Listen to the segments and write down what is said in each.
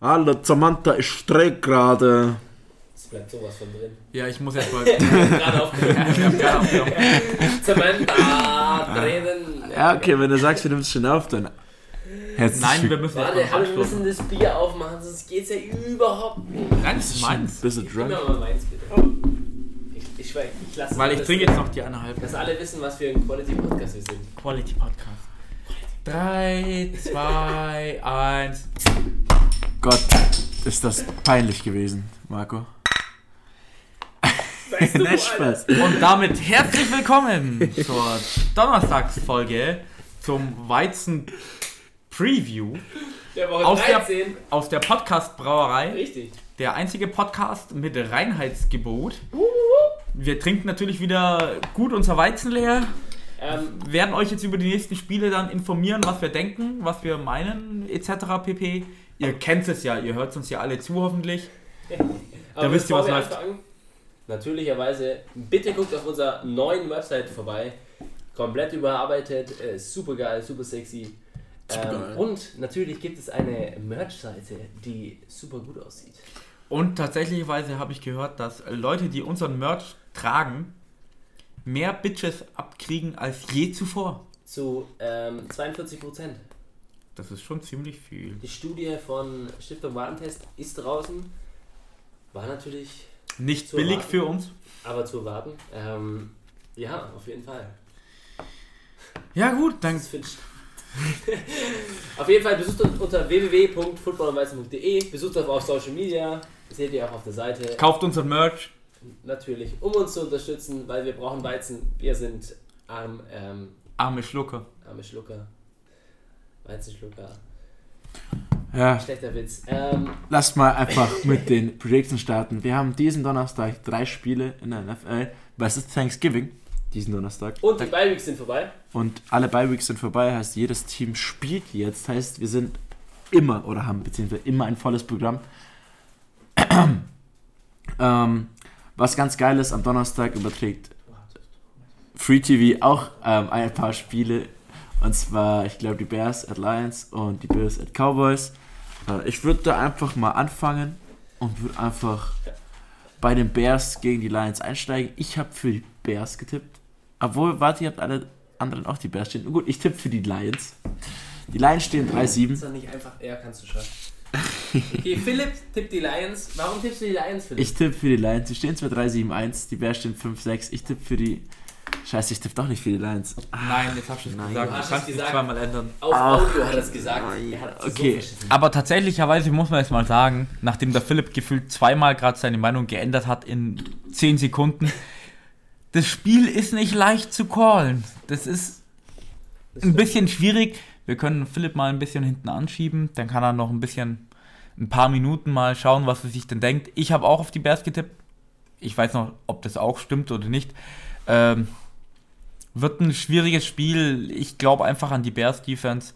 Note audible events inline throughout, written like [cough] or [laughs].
Hallo, Samantha, ich streik gerade. Es bleibt sowas von drin. Ja, ich muss jetzt mal. Wir haben gerade aufgenommen. Samantha, drinnen. Ja, okay, wenn du sagst, wir nehmen es schon auf, dann. Herzlich Nein, wir müssen jetzt Warte, hallo, wir müssen das Bier aufmachen, sonst geht's ja überhaupt nicht. Nein, das ist meins. Bist du Gib drunk? mir mal meins, bitte. Ich, ich, schweig, ich lasse Weil ich das- trinke jetzt noch die eineinhalb. Dass alle wissen, was für ein Quality-Podcast wir sind. Quality Podcast. 3, 2, 1. Gott, ist das peinlich gewesen, Marco. Weißt du, [laughs] Nicht Spaß. Und damit herzlich willkommen zur Donnerstagsfolge zum Weizen Preview Der Woche Aus der- 13. aus der Podcast Brauerei. Richtig. Der einzige Podcast mit Reinheitsgebot. Wir trinken natürlich wieder gut unser Weizen leer. Ähm, werden euch jetzt über die nächsten Spiele dann informieren, was wir denken, was wir meinen, etc. pp. Ihr kennt es ja, ihr hört uns ja alle zu hoffentlich. [laughs] aber wisst ihr, was läuft. anfangen, Natürlicherweise, bitte guckt auf unserer neuen Website vorbei. Komplett überarbeitet, äh, super geil, super sexy. Ähm, und natürlich gibt es eine Merch-Seite, die super gut aussieht. Und tatsächlicherweise habe ich gehört, dass Leute, die unseren Merch tragen, mehr Bitches abkriegen als je zuvor. Zu ähm, 42 Prozent. Das ist schon ziemlich viel. Die Studie von Stiftung Warentest ist draußen. War natürlich Nicht billig erwarten. für uns. aber zu erwarten. Ähm, ja, auf jeden Fall. Ja gut, ich- [laughs] auf jeden Fall besucht uns unter www.footballerweizen.de, besucht uns auf Social Media, seht ihr auch auf der Seite. kauft unseren Merch. Natürlich, um uns zu unterstützen, weil wir brauchen Weizen. Wir sind arm, ähm, Arme Schlucker. arme Schlucker. Weizenschlucker. Ja, Schlechter Witz. Ähm, lasst mal einfach mit den Predictions starten. Wir haben diesen Donnerstag drei Spiele in der NFL, es ist Thanksgiving, diesen Donnerstag. und die Beiweeks sind vorbei. Und alle Bye-Weeks sind vorbei, heißt jedes Team spielt jetzt, heißt wir sind immer oder haben beziehungsweise immer ein volles Programm. [clears throat] ähm, was ganz geil ist, am Donnerstag überträgt Free TV auch ähm, ein paar Spiele. Und zwar, ich glaube, die Bears at Lions und die Bills at Cowboys. Äh, ich würde da einfach mal anfangen und würde einfach bei den Bears gegen die Lions einsteigen. Ich habe für die Bears getippt. Obwohl, warte, ihr habt alle anderen auch die Bears stehen. Gut, ich tippe für die Lions. Die Lions stehen 3-7. Ist doch nicht einfach, ja, kannst du schaffen. Okay, [laughs] Philipp tippt die Lions. Warum tippst du die Lions, Philipp? Ich tippe für die Lions. Die stehen zwar 3-7-1, die Bears stehen 5-6. Ich tippe für die. Scheiße, ich tippe doch nicht für die Lions. Nein, jetzt hast du es gesagt. Hast kannst es zweimal ändern. Auf Ach. Audio hat er es gesagt. Er Okay. so. Aber tatsächlicherweise muss man jetzt mal sagen, nachdem der Philipp gefühlt zweimal gerade seine Meinung geändert hat in 10 Sekunden, das Spiel ist nicht leicht zu callen. Das ist ein bisschen schwierig. Wir können Philipp mal ein bisschen hinten anschieben, dann kann er noch ein bisschen, ein paar Minuten mal schauen, was er sich denn denkt. Ich habe auch auf die Bears getippt. Ich weiß noch, ob das auch stimmt oder nicht. Ähm, wird ein schwieriges Spiel. Ich glaube einfach an die Bears Defense.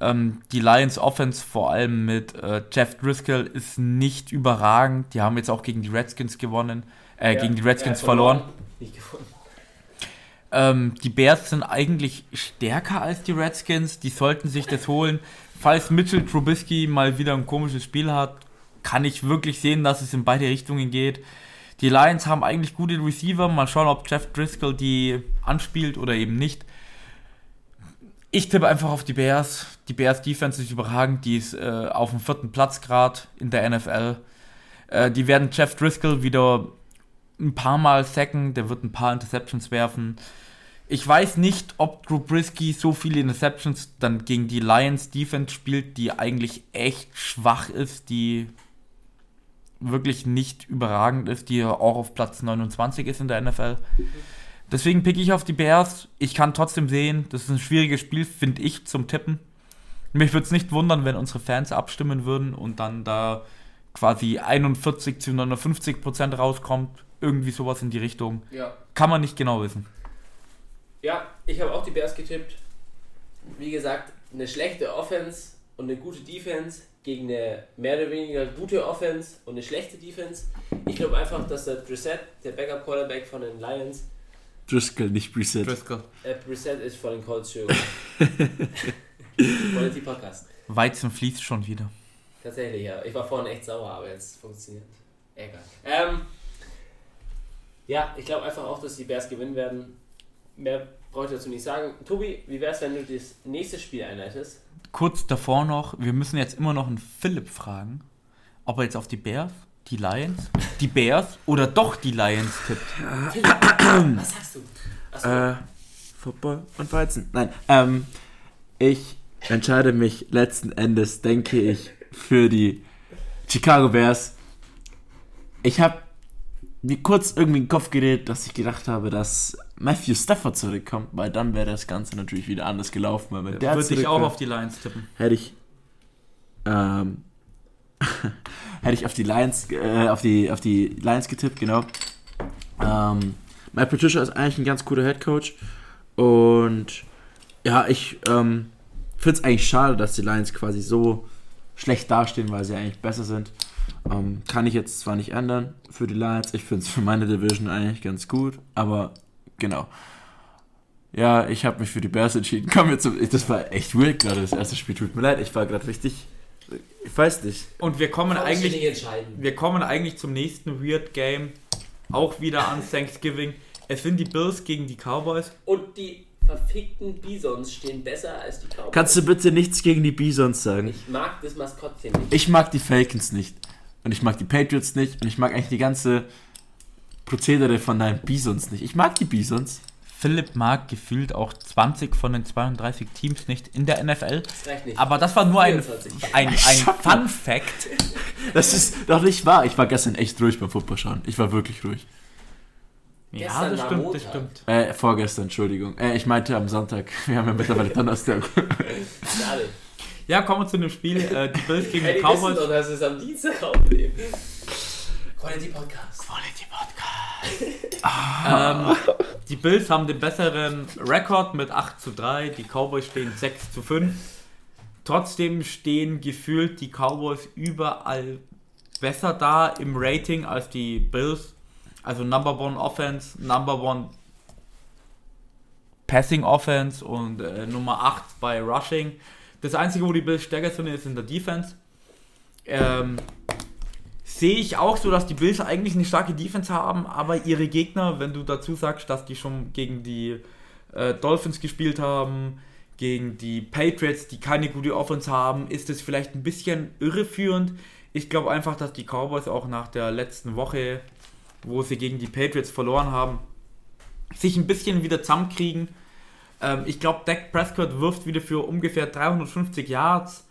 Ähm, die Lions Offense, vor allem mit äh, Jeff Driscoll, ist nicht überragend. Die haben jetzt auch gegen die Redskins gewonnen, äh, Ja, gegen die Redskins hat verloren. Ähm, die Bears sind eigentlich stärker als die Redskins. Die sollten sich das holen. Falls Mitchell Trubisky mal wieder ein komisches Spiel hat, kann ich wirklich sehen, dass es in beide Richtungen geht. Die Lions haben eigentlich gute Receiver. Mal schauen, ob Jeff Driscoll die anspielt oder eben nicht. Ich tippe einfach auf die Bears. Die Bears Defense ist überragend. Die ist äh, auf dem vierten Platz gerade in der NFL. Äh, die werden Jeff Driscoll wieder ein paar Mal sacken. Der wird ein paar Interceptions werfen. Ich weiß nicht, ob Drew Brisky so viele Interceptions dann gegen die Lions Defense spielt, die eigentlich echt schwach ist, die wirklich nicht überragend ist, die auch auf Platz 29 ist in der NFL. Deswegen picke ich auf die Bears. Ich kann trotzdem sehen, das ist ein schwieriges Spiel, finde ich, zum Tippen. Mich würde es nicht wundern, wenn unsere Fans abstimmen würden und dann da quasi 41 zu 59 Prozent rauskommt. Irgendwie sowas in die Richtung. Ja. Kann man nicht genau wissen. Ja, ich habe auch die Bears getippt. Wie gesagt, eine schlechte Offense und eine gute Defense gegen eine mehr oder weniger gute Offense und eine schlechte Defense. Ich glaube einfach, dass der Brissett, der Backup-Quarterback von den Lions, Driscoll, nicht Preset. Driscoll. äh, Brissett ist von den Colts. [laughs] Quality Podcast. Weizen fließt schon wieder. Tatsächlich, ja. Ich war vorhin echt sauer, aber jetzt funktioniert. Egal. Ähm, ja, ich glaube einfach auch, dass die Bears gewinnen werden. Mehr brauche ich dazu nicht sagen. Tobi, wie wäre es, wenn du das nächste Spiel einleitest? Kurz davor noch, wir müssen jetzt immer noch einen Philipp fragen, ob er jetzt auf die Bears, die Lions, die Bears oder doch die Lions tippt. Philipp, was sagst du? Achso, Äh, Football und Weizen. Nein, ähm, ich entscheide mich letzten Endes, denke ich, für die Chicago Bears. Ich habe mir kurz irgendwie in den Kopf geredet, dass ich gedacht habe, dass Matthew Stafford zurückkommt, weil dann wäre das Ganze natürlich wieder anders gelaufen. Weil wenn der Würde ich auch auf die Lions tippen. hätte ich ähm, [laughs] hätte ich auf die Lions äh, auf die auf die Lions getippt genau ähm, Matt Patricia ist eigentlich ein ganz cooler Head Coach und ja ich ähm, finde es eigentlich schade dass die Lions quasi so schlecht dastehen weil sie eigentlich besser sind ähm, kann ich jetzt zwar nicht ändern für die Lions ich finde es für meine Division eigentlich ganz gut aber genau ja, ich habe mich für die Bears entschieden. Komm jetzt zum. Das war echt weird gerade, das erste Spiel. Tut mir leid, ich war gerade richtig. Ich weiß nicht. Und wir kommen Kann ich eigentlich nicht entscheiden. Wir kommen eigentlich zum nächsten Weird Game. Auch wieder an [laughs] Thanksgiving. Es sind die Bills gegen die Cowboys. Und die verfickten Bisons stehen besser als die Cowboys. Kannst du bitte nichts gegen die Bisons sagen? ich mag das Maskottchen nicht. Ich mag die Falcons nicht. Und ich mag die Patriots nicht. Und ich mag eigentlich die ganze Prozedere von deinen Bisons nicht. Ich mag die Bisons. Philipp mag gefühlt auch 20 von den 32 Teams nicht in der NFL. Das reicht nicht. Aber das war nur ein, 24. ein, ein Fun Fact. [laughs] Das ist doch nicht wahr. Ich war gestern echt ruhig beim Football schauen. Ich war wirklich ruhig. Ja, Gestern das stimmt, Montag. das stimmt. Äh, vorgestern, Entschuldigung. Äh, ich meinte am Sonntag. [laughs] Wir haben ja mittlerweile Donnerstag. Schade. Ja, kommen wir zu dem Spiel. Äh, die Bills gegen [laughs] Hey, die Cowboys. doch, dass es am Dienstag aufnehmen. Quality Podcast. Quality Podcast. Ähm, die Bills haben den besseren Rekord mit 8 zu 3. Die Cowboys stehen 6 zu 5. Trotzdem stehen gefühlt die Cowboys überall besser da im Rating als die Bills. Also Number One Offense, Number One Passing Offense und äh, Nummer 8 bei Rushing. Das Einzige, wo die Bills stärker sind, ist in der Defense. Ähm, sehe ich auch so, dass die Bills eigentlich eine starke Defense haben, aber ihre Gegner, wenn du dazu sagst, dass die schon gegen die äh, Dolphins gespielt haben, gegen die Patriots, die keine gute Offense haben, ist es vielleicht ein bisschen irreführend. Ich glaube einfach, dass die Cowboys auch nach der letzten Woche, wo sie gegen die Patriots verloren haben, sich ein bisschen wieder zusammenkriegen. Ähm, ich glaube, Dak Prescott wirft wieder für ungefähr 350 Yards.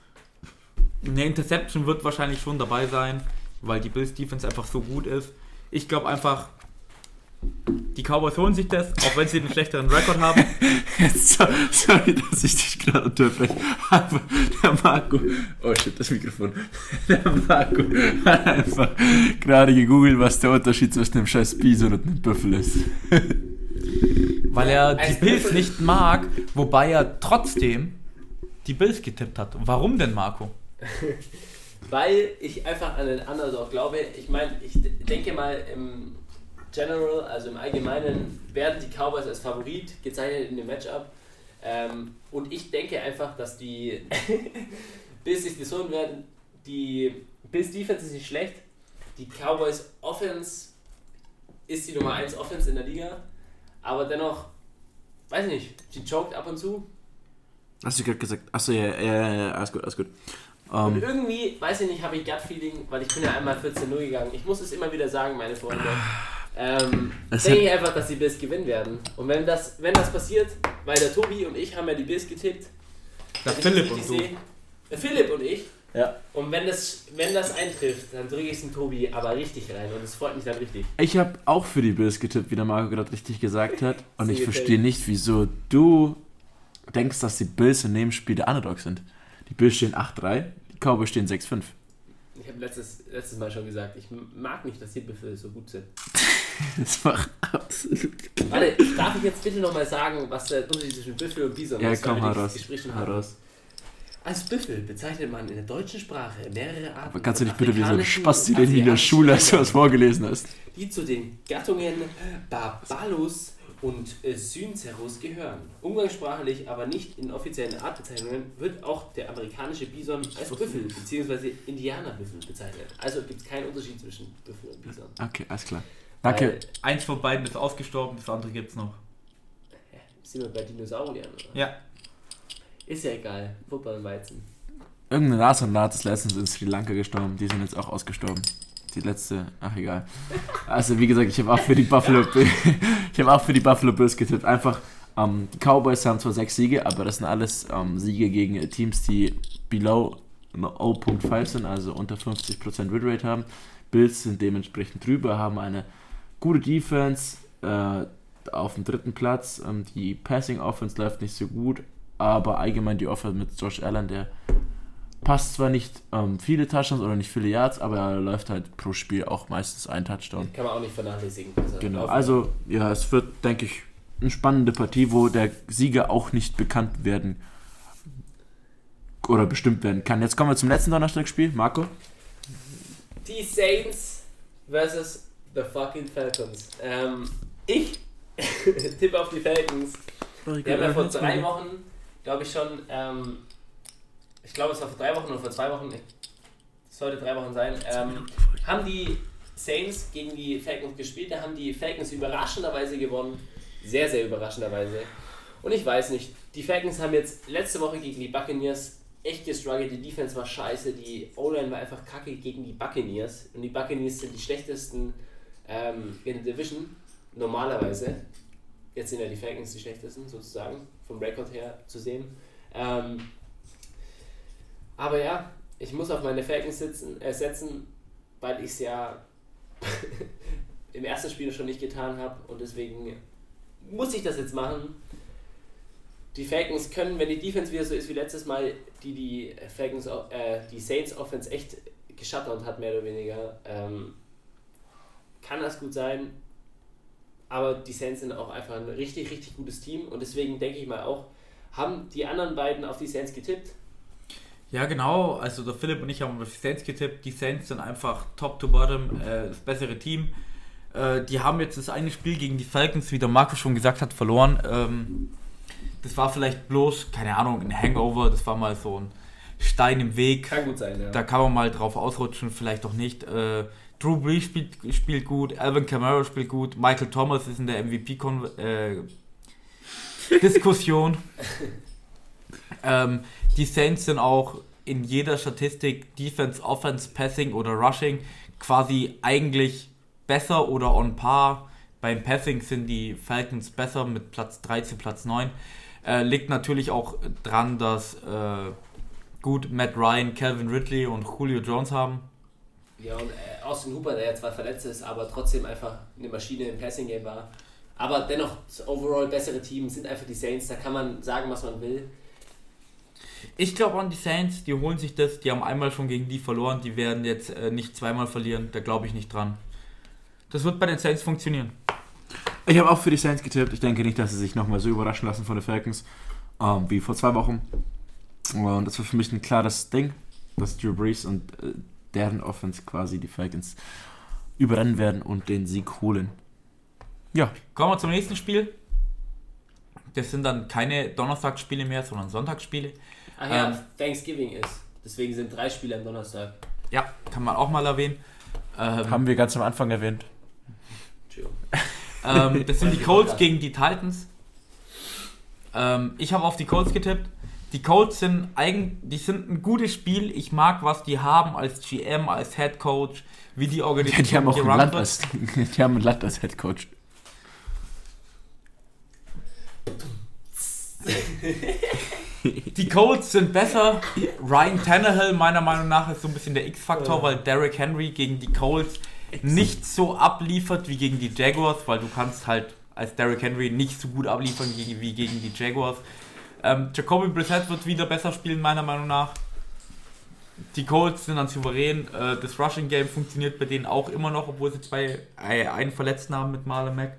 Eine Interception wird wahrscheinlich schon dabei sein, weil die Bills Defense einfach so gut ist. Ich glaube einfach, die Cowboys holen sich das, auch wenn sie einen schlechteren Rekord haben. [laughs] So, sorry, dass ich dich gerade unterbreche. Aber der Marco. Oh shit, das Mikrofon. [laughs] Der Marco hat einfach gerade gegoogelt, was der Unterschied zwischen einem scheiß Bison und einem Büffel ist. [laughs] weil er die Bills nicht mag, wobei er trotzdem die Bills getippt hat. Warum denn, Marco? [laughs] Weil ich einfach an den Underdog glaube. Ich meine, ich denke mal im General, also im Allgemeinen, werden die Cowboys als Favorit gezeichnet in dem Matchup. Ähm, und ich denke einfach, dass die [laughs] Bills sich holen werden. Die Bills Defense ist nicht schlecht. Die Cowboys Offense ist die Nummer 1 Offense in der Liga. Aber dennoch, weiß ich nicht, sie choked ab und zu. Hast du gerade gesagt? Achso, ja, ja, ja, ja, alles gut, alles gut. Und Ähm, irgendwie, weiß ich nicht, habe ich Gut-Feeling, weil ich bin ja einmal 14-0 gegangen. Ich muss es immer wieder sagen, meine Freunde. Ähm, Es denke ich einfach, dass die Bills gewinnen werden. Und wenn das, wenn das passiert, weil der Tobi und ich haben ja die Bills getippt. Der Philipp und du. sehe- Der Philipp und ich. Ja. Und wenn das, wenn das eintrifft, dann drücke ich es dem Tobi aber richtig rein. Und es freut mich dann richtig. Ich habe auch für die Bills getippt, wie der Marco gerade richtig gesagt hat. [laughs] Und ich verstehe nicht, wieso du denkst, dass die Bills in dem Spiel der Underdog sind. Die Bills stehen 8-3, die Cowboys stehen 6-5. Ich habe letztes, letztes Mal schon gesagt, ich mag nicht, dass die Büffel so gut sind. [laughs] Das macht absolut Warte, darf ich jetzt bitte nochmal sagen, was der Unterschied zwischen Büffel und Bison Ja, ist? weil komm, hau dieses raus. Gespräch schon Hau hatten? raus. Als Büffel bezeichnet man in der deutschen Sprache mehrere Arten Aber kannst du nicht bitte wie so ein Spasti, den hier in der Schule hast, du was vorgelesen hast? die zu den Gattungen Barbalus und äh, Synceros gehören. Umgangssprachlich, aber nicht in offiziellen Artbezeichnungen, wird auch der amerikanische Bison als Büffel bzw. Indianerbüffel bezeichnet. Also gibt es keinen Unterschied zwischen Büffel und Bison. Okay, alles klar. Danke. Weil, Eins von beiden ist ausgestorben, das andere gibt's noch. hä, sind wir bei Dinosauriern, oder? Ja. Ist ja egal. Weizen. Irgendein Nashornart ist letztens in Sri Lanka gestorben. Die sind jetzt auch ausgestorben. Die letzte, ach egal. Also wie gesagt, ich habe auch für die Buffalo, [laughs] [laughs] ich habe auch für die Buffalo Bills getippt. Einfach, ähm, die Cowboys haben zwar sechs Siege, aber das sind alles ähm, Siege gegen Teams, die below 0.5 sind, also unter 50% Winrate haben. Bills sind dementsprechend drüber, haben eine gute Defense äh, auf dem dritten Platz. Ähm, die Passing Offense läuft nicht so gut, aber allgemein die Offense mit Josh Allen, der passt zwar nicht ähm, viele Touchdowns oder nicht viele Yards, aber er läuft halt pro Spiel auch meistens ein Touchdown. Kann man auch nicht vernachlässigen. Also Genau, laufen. also ja, es wird, denke ich, eine spannende Partie, wo der Sieger auch nicht bekannt werden oder bestimmt werden kann. Jetzt kommen wir zum letzten Donnerstagsspiel. Marco? Die Saints versus the fucking Falcons. Ähm, ich [laughs] tippe auf die Falcons. Wir haben ja vor drei Wochen, glaube ich schon, ähm, ich glaube es war vor drei Wochen oder vor zwei Wochen, es sollte drei Wochen sein, ähm, haben die Saints gegen die Falcons gespielt. Da haben die Falcons überraschenderweise gewonnen. Sehr, sehr überraschenderweise. Und ich weiß nicht, die Falcons haben jetzt letzte Woche gegen die Buccaneers echt gestruggelt. Die Defense war scheiße, die O-Line war einfach kacke gegen die Buccaneers. Und die Buccaneers sind die schlechtesten ähm, in der Division, normalerweise. Jetzt sind ja die Falcons die schlechtesten, sozusagen, vom Rekord her zu sehen. Ähm, aber ja, ich muss auf meine Falcons sitzen, äh, setzen, weil ich es ja [laughs] im ersten Spiel schon nicht getan habe und deswegen muss ich das jetzt machen. Die Falcons können, wenn die Defense wieder so ist wie letztes Mal, die die Falcons, äh, die Saints Offense echt geschattert hat, mehr oder weniger, ähm, kann das gut sein. Aber die Saints sind auch einfach ein richtig, richtig gutes Team und deswegen denke ich mal auch, haben die anderen beiden auf die Saints getippt. Ja, genau. Also der Philipp und ich haben auf die Saints getippt. Die Saints sind einfach top to bottom, äh, das bessere Team. Äh, die haben jetzt das eine Spiel gegen die Falcons, wie der Marco schon gesagt hat, verloren. Ähm, das war vielleicht bloß, keine Ahnung, ein Hangover. Das war mal so ein Stein im Weg. Kann gut sein, ja. Da kann man mal drauf ausrutschen, vielleicht auch nicht. Äh, Drew Brees spielt, spielt gut, Alvin Kamara spielt gut, Michael Thomas ist in der MVP-Diskussion. [laughs] ähm, die Saints sind auch in jeder Statistik Defense, Offense, Passing oder Rushing quasi eigentlich besser oder on par. Beim Passing sind die Falcons besser mit Platz 13, Platz 9. Äh, liegt natürlich auch dran, dass äh, gut Matt Ryan, Calvin Ridley und Julio Jones haben. Ja, und äh, Austin Hooper, der ja zwar verletzt ist, aber trotzdem einfach eine Maschine im Passing-Game war. Aber dennoch, das overall bessere Team sind einfach die Saints. Da kann man sagen, was man will. Ich glaube an die Saints, die holen sich das, die haben einmal schon gegen die verloren, die werden jetzt äh, nicht zweimal verlieren, da glaube ich nicht dran. Das wird bei den Saints funktionieren. Ich habe auch für die Saints getippt. Ich denke nicht, dass sie sich nochmal so überraschen lassen von den Falcons ähm, wie vor zwei Wochen. Und das war für mich ein klares Ding, dass Drew Brees und äh, deren Offense quasi die Falcons überrennen werden und den Sieg holen. Ja, Kommen wir zum nächsten Spiel. Das sind dann keine Donnerstagsspiele mehr, sondern Sonntagsspiele. Ach ja, Ähm. Thanksgiving ist. Deswegen sind drei Spiele am Donnerstag. Ja, kann man auch mal erwähnen. Ähm, haben wir ganz am Anfang erwähnt. Entschuldigung. Ähm, das sind die [laughs] Colts gegen die Titans. Ähm, ich habe auf die Colts getippt. Die Colts sind eigen, die sind ein gutes Spiel. Ich mag, was die haben als GM, als Head Coach, wie die Ja, Organisation [laughs] die haben auch ein Land als, die haben ein Land als Head Coach. Die Colts sind besser. Ryan Tannehill meiner Meinung nach ist so ein bisschen der X-Faktor, Ja. weil Derrick Henry gegen die Colts nicht so abliefert wie gegen die Jaguars, weil du kannst halt als Derrick Henry nicht so gut abliefern wie gegen die Jaguars. Ähm, Jacoby Brissett wird wieder besser spielen meiner Meinung nach. Die Colts sind dann souverän. Äh, das Rushing Game funktioniert bei denen auch immer noch, obwohl sie zwei äh, einen Verletzten haben mit Marlon Mack.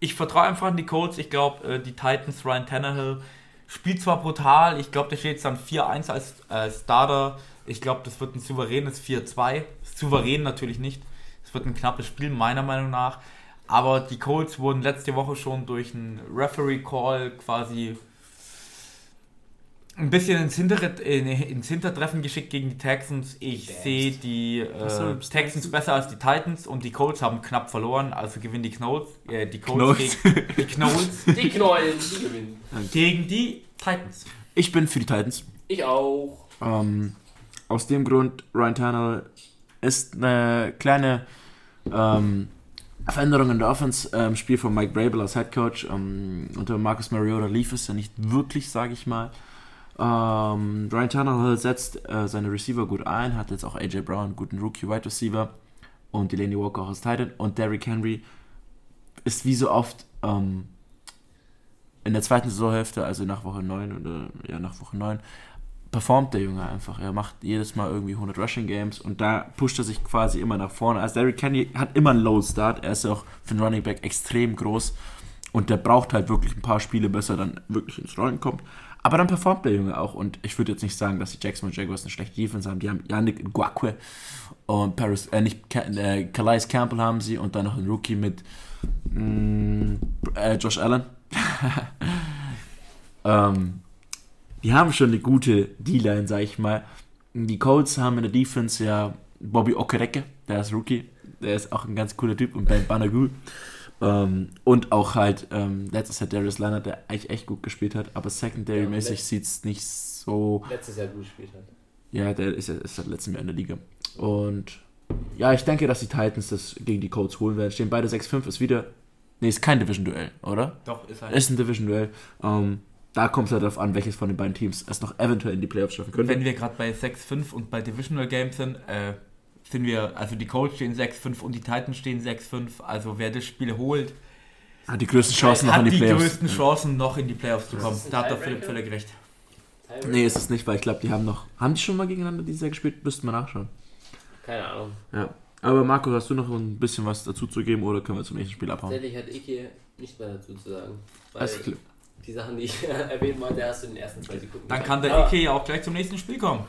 Ich vertraue einfach an die Colts. Ich glaube, äh, die Titans, Ryan Tannehill, spielt zwar brutal. Ich glaube, da steht jetzt dann 4-1 als äh, Starter. Ich glaube, das wird ein souveränes 4-2. Souverän natürlich nicht. Es wird ein knappes Spiel, meiner Meinung nach. Aber die Colts wurden letzte Woche schon durch einen Referee-Call quasi ein bisschen ins, Hinter ins Hintertreffen geschickt gegen die Texans. Ich sehe die äh, Texans besser als die Titans und die Colts haben knapp verloren, also gewinnen die Knolls. Äh, die Colts gegen die Knolls. [laughs] die Knolls, die gewinnen. Gegen die Titans. Ich bin für die Titans. Ich auch. Ähm, aus dem Grund, Ryan Tanner ist eine kleine ähm, Veränderung in der Offense im ähm, Spiel von Mike Brable als Head Coach. Ähm, unter Marcus Mariota lief es ja nicht wirklich, sage ich mal. Ähm, Ryan Tannehill setzt äh, seine Receiver gut ein, hat jetzt auch AJ Brown, guten Rookie Wide Receiver und Delaney Walker auch als Titan und Derrick Henry ist wie so oft ähm, in der zweiten Saisonhälfte, also nach Woche 9 oder ja nach Woche 9, performt der Junge einfach. Er macht jedes Mal irgendwie 100 Rushing Games und da pusht er sich quasi immer nach vorne. Also Derrick Henry hat immer einen Low Start, er ist ja auch für einen Running Back extrem groß und der braucht halt wirklich ein paar Spiele, bis er dann wirklich ins Rollen kommt. Aber dann performt der Junge auch. Und ich würde jetzt nicht sagen, dass die Jacksonville Jaguars eine schlechte Defense haben. Die haben Yannick Ngakwe und Paris, äh, nicht, äh, Calais Campbell haben sie und dann noch einen Rookie mit mh, mm, äh, Josh Allen. [laughs] ähm, die haben schon eine gute D-Line, sag ich mal. Die Colts haben in der Defense ja Bobby Okereke, der ist Rookie. Der ist auch ein ganz cooler Typ und Ben Banagul. Ähm, und auch halt ähm, letztes Jahr Darius Leonard, der eigentlich echt gut gespielt hat, aber Secondary-mäßig ja, sieht es nicht so. Letztes Jahr gut gespielt hat. Ja, der ist ja ist seit letztem Jahr in der Liga. Und ja, ich denke, dass die Titans das gegen die Colts holen werden. Stehen beide 6-5, ist wieder. Nee, ist kein Division-Duell, oder? Doch, ist halt. Ist ein Division-Duell. Ähm, da kommt es halt darauf an, welches von den beiden Teams es noch eventuell in die Playoffs schaffen könnte. Wenn wir gerade bei 6-5 und bei Divisional Games sind, äh, sind wir, also die Colts stehen 6-5 und die Titans stehen 6-5. Also wer das Spiel holt, hat die größten Chancen noch in die, die Playoffs. die größten Chancen noch in die Playoffs zu kommen. Da hat der Philipp völlig recht. Nee, ist es nicht, weil ich glaube, die haben noch. Haben die schon mal gegeneinander dieses Jahr gespielt? Müssten wir nachschauen. Keine Ahnung. Ja. Aber Marco, hast du noch ein bisschen was dazu zu geben oder können wir zum nächsten Spiel abhauen? Tatsächlich hat Ike nicht mehr dazu zu sagen. Weil die Sachen, die ich [laughs] erwähnen wollte, hast du in den ersten zwei Sekunden. Dann kann der Ike ja auch gleich zum nächsten Spiel kommen.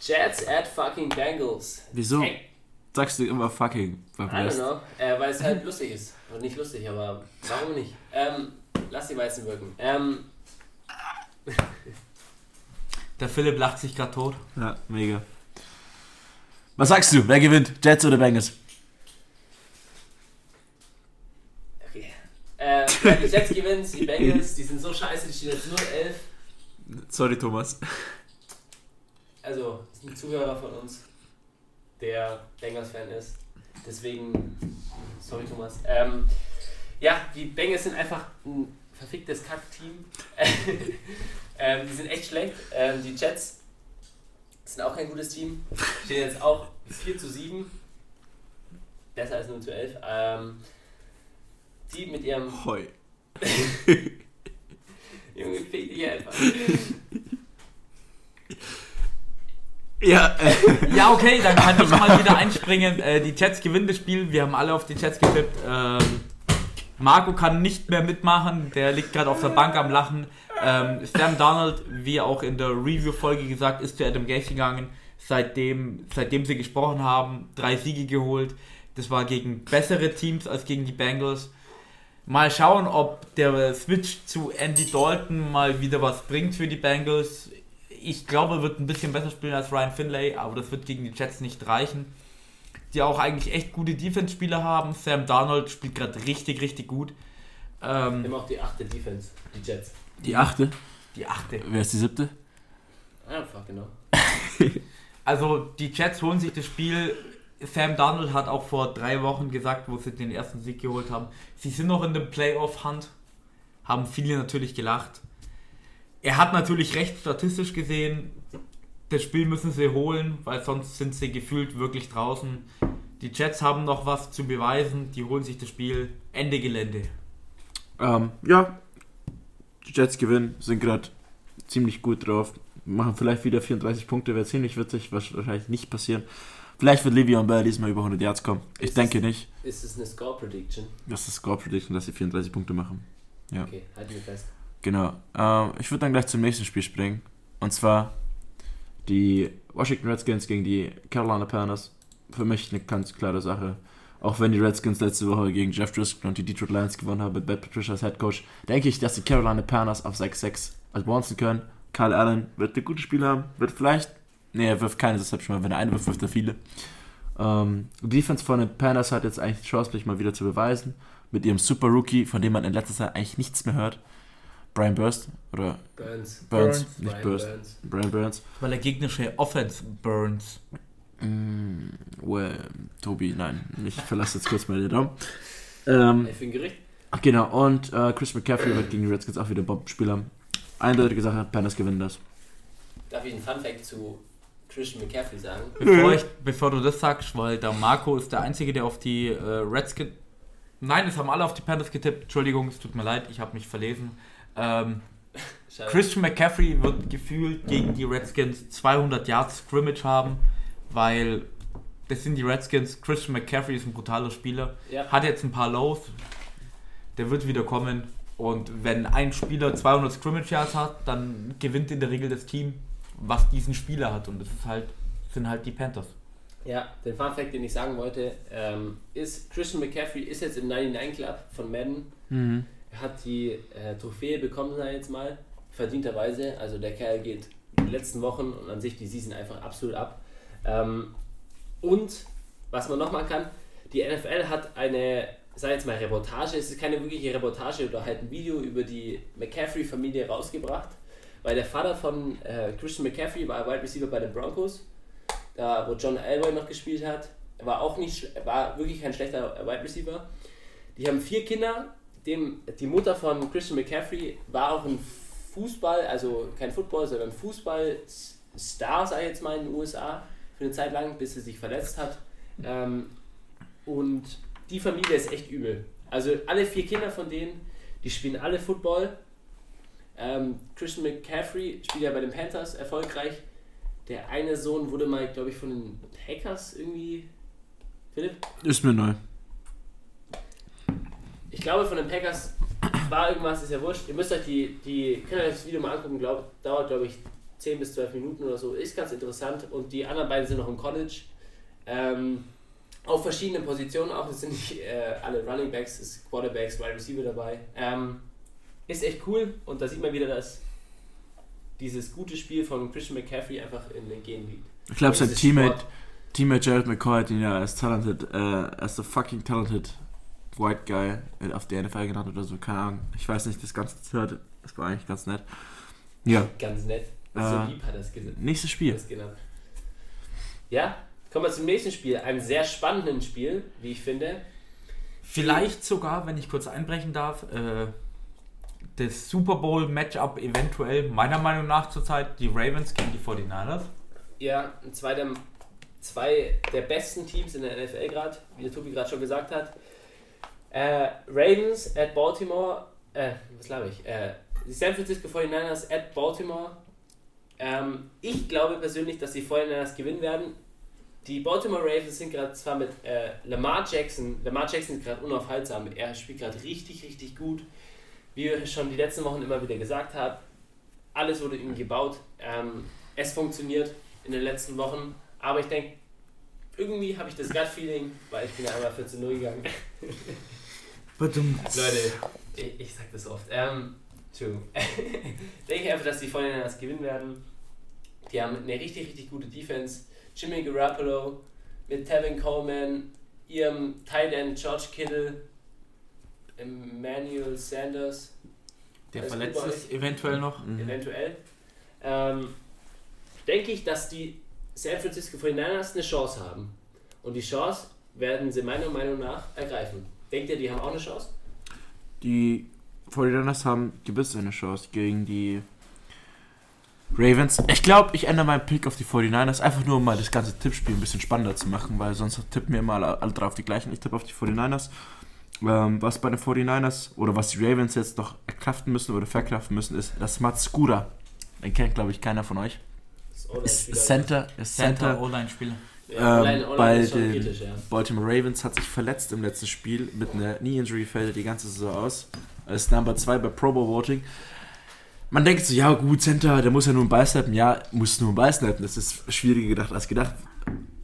Jets at fucking Bengals. Wieso? Hey sagst du immer fucking beim I don't know, äh, weil es halt [laughs] lustig ist. Und nicht lustig, aber warum nicht? Ähm, lass die Weißen wirken. Ähm. [laughs] Der Philipp lacht sich gerade tot. Ja, mega. Was sagst du? Wer gewinnt? Jets oder Bengals? Okay. Äh, die Jets gewinnen, die Bengals, die sind so scheiße, die stehen jetzt 0-11. Sorry, Thomas. Also, ist ein Zuhörer von uns der Bengals-Fan ist. Deswegen, sorry Thomas. Ähm, ja, die Bengals sind einfach ein verficktes Kack-Team. [laughs] ähm, die sind echt schlecht. Ähm, die Jets sind auch kein gutes Team. Stehen jetzt auch 4 zu 7. Besser als 0 zu 11. Ähm, die mit ihrem. Heu. [laughs] Junge, fick dich einfach. Ja, äh. ja, okay, dann kann ich mal wieder [laughs] einspringen. Äh, die Jets gewinnen das Spiel. Wir haben alle auf die Jets getippt. Ähm, Marco kann nicht mehr mitmachen. Der liegt gerade auf der Bank am Lachen. Ähm, Sam Donald, wie auch in der Review-Folge gesagt, ist zu Adam Gates gegangen. Seitdem, seitdem sie gesprochen haben, drei Siege geholt. Das war gegen bessere Teams als gegen die Bengals. Mal schauen, ob der Switch zu Andy Dalton mal wieder was bringt für die Bengals ich glaube, er wird ein bisschen besser spielen als Ryan Finlay, aber das wird gegen die Jets nicht reichen. Die auch eigentlich echt gute Defense-Spieler haben. Sam Darnold spielt gerade richtig, richtig gut. Ähm, Immer auch die achte Defense, die Jets. Die achte? Die achte. Wer ist die siebte? Einfach, genau. [laughs] also die Jets holen sich das Spiel. Sam Darnold hat auch vor drei Wochen gesagt, wo sie den ersten Sieg geholt haben, sie sind noch in der Playoff-Hand. Haben viele natürlich gelacht. Er hat natürlich recht statistisch gesehen, das Spiel müssen sie holen, weil sonst sind sie gefühlt wirklich draußen. Die Jets haben noch was zu beweisen, die holen sich das Spiel. Ende Gelände. Ähm, ja, die Jets gewinnen, sind gerade ziemlich gut drauf. Machen vielleicht wieder 34 Punkte, wäre ziemlich witzig, wahrscheinlich nicht passieren. Vielleicht wird Le'Veon Bell diesmal über 100 Yards kommen. Ich ist denke es, nicht. Ist es eine Score Prediction? Das ist eine Score Prediction, dass sie 34 Punkte machen. Ja. Okay, halten wir fest. Genau. Ähm, ich würde dann gleich zum nächsten Spiel springen. Und zwar die Washington Redskins gegen die Carolina Panthers. Für mich eine ganz klare Sache. Auch wenn die Redskins letzte Woche gegen Jeff Driscoll und die Detroit Lions gewonnen haben mit Matt Patricia als Head Coach, denke ich, dass die Carolina Panthers auf 6-6 als bouncen können. Kyle Allen wird ein gutes Spiel haben, wird vielleicht, nee, er wirft keine Deception, weil wenn er eine wirft, wirft er viele. Ähm, Defense von den Panthers hat jetzt eigentlich die Chance, sich mal wieder zu beweisen. Mit ihrem Super Rookie, von dem man in letzter Zeit eigentlich nichts mehr hört. Brian Burst oder Burns. Burns, Burns. nicht Brian Burst. Burns. Brian Burns. Weil der gegnerische Offense burns. Mm, well, Tobi, nein, ich verlasse jetzt kurz mal den Raum. Ähm, ein Gericht. ach, genau, und äh, Chris McCaffrey wird gegen die Redskins auch wieder Bombenspiel haben. Eindeutige Sache, Panthers gewinnen das. Darf ich einen Fun-Fact zu Christian McCaffrey sagen? Bevor, ich, bevor du das sagst, weil der Marco ist der Einzige, der auf die äh, Redskins. Nein, es haben alle auf die Panthers getippt. Entschuldigung, es tut mir leid, ich habe mich verlesen. Ähm. [laughs] Christian McCaffrey wird gefühlt gegen die Redskins 200 Yards Scrimmage haben, weil das sind die Redskins. Christian McCaffrey ist ein brutaler Spieler. Ja. Hat jetzt ein paar Lows. Der wird wieder kommen. Und wenn ein Spieler 200 Scrimmage Yards hat, dann gewinnt in der Regel das Team, was diesen Spieler hat. Und das ist halt, sind halt die Panthers. Ja, den Fun Fact, den ich sagen wollte, ähm, ist Christian McCaffrey ist jetzt im 99 Club von Madden. Mhm. Er hat die äh, Trophäe bekommen, sag ich jetzt mal, verdienterweise. Also der Kerl geht die letzten Wochen und an sich die Season einfach absolut ab. Ähm, und was man noch mal kann, die NFL hat eine, sag jetzt mal, Reportage, es ist keine wirkliche Reportage oder halt ein Video über die McCaffrey-Familie rausgebracht, weil der Vater von äh, Christian McCaffrey war Wide Receiver bei den Broncos, da wo John Elway noch gespielt hat. Er war auch nicht, war wirklich kein schlechter Wide Receiver. Die haben vier Kinder. Dem, die Mutter von Christian McCaffrey war auch ein Fußball, also kein Football, sondern Fußball-Star, sei jetzt mal in den USA, für eine Zeit lang, bis er sich verletzt hat. Ähm, und die Familie ist echt übel. Also alle vier Kinder von denen, die spielen alle Football. Ähm, Christian McCaffrey spielt ja bei den Panthers erfolgreich. Der eine Sohn wurde mal, glaube ich, von den Hackers irgendwie. Philipp? Ist mir neu. Ich glaube, von den Packers war irgendwas, ist ja wurscht. Ihr müsst euch die, die könnt ihr euch das Video mal angucken, glaub, dauert glaube ich 10 bis 12 Minuten oder so, ist ganz interessant. Und die anderen beiden sind noch im College. Ähm, auf verschiedenen Positionen auch, es sind nicht äh, alle Running Backs, es ist Quarterbacks, Wide Receiver dabei. Ähm, ist echt cool und da sieht man wieder, dass dieses gute Spiel von Christian McCaffrey einfach in den Genen liegt. Ich glaube, sein Teammate, Sport- Teammate Jared McCoy hat ihn ja als talented, äh, als the fucking talented white guy äh, auf der NFL genannt oder so, keine Ahnung. Ich weiß nicht, das Ganze gehört. Das war eigentlich ganz nett. Ja, Ganz nett. So Äh, lieb hat er es gesagt. nächstes Spiel. Genannt. Ja, kommen wir zum nächsten Spiel. Einem sehr spannenden Spiel, wie ich finde. Vielleicht sogar, wenn ich kurz einbrechen darf, äh, das Super Bowl Matchup eventuell, meiner Meinung nach zurzeit, die Ravens gegen die 49ers. Ja, zwei der, zwei der besten Teams in der NFL gerade, wie der Tobi gerade schon gesagt hat. Äh, Ravens at Baltimore, äh, was glaube ich? Äh, die San Francisco 49ers at Baltimore. Ähm, ich glaube persönlich, dass die 49ers gewinnen werden. Die Baltimore Ravens sind gerade zwar mit äh, Lamar Jackson, Lamar Jackson ist gerade unaufhaltsam, er spielt gerade richtig, richtig gut. Wie wir schon die letzten Wochen immer wieder gesagt haben, alles wurde ihm gebaut. Ähm, es funktioniert in den letzten Wochen, aber ich denke, irgendwie habe ich das Gut-Feeling, weil ich bin ja einmal 14-0 gegangen. [laughs] Leute, ich, ich sag das oft. Ähm, [laughs] denke ich einfach, dass die Vorhinein das gewinnen werden. Die haben eine richtig, richtig gute Defense. Jimmy Garoppolo mit Tevin Coleman, ihrem Tight End George Kittle, Emmanuel Sanders, Der verletzt ist eventuell noch. Mhm. eventuell. Ähm, denke ich, dass die San Francisco 49ers eine Chance haben. Und die Chance werden sie meiner Meinung nach ergreifen. Denkt ihr, die haben auch eine Chance? Die 49ers haben gewiss eine Chance gegen die Ravens. Ich glaube, ich ändere meinen Pick auf die 49ers, einfach nur um mal das ganze Tippspiel ein bisschen spannender zu machen, weil sonst tippen wir immer alle, alle drauf die gleichen. Ich tippe auf die 49ers. Ähm, was bei den 49ers oder was die Ravens jetzt noch erkraften müssen oder verkraften müssen, ist das Matskura. Den kennt, glaube ich, keiner von euch. Das Ist. Center, ist Center, Center O-Line-Spieler. Ja, online, ähm, online bei ist den- ja. Baltimore Ravens hat sich verletzt im letzten Spiel mit einer Knee-Injury, fällt die ganze Saison aus. Als Number 2 bei Pro Bowl Voting. Man denkt so, ja gut, Center, der muss ja nur einen Ball snappen. Ja, muss nur einen Ball snappen. Das ist schwieriger gedacht als gedacht.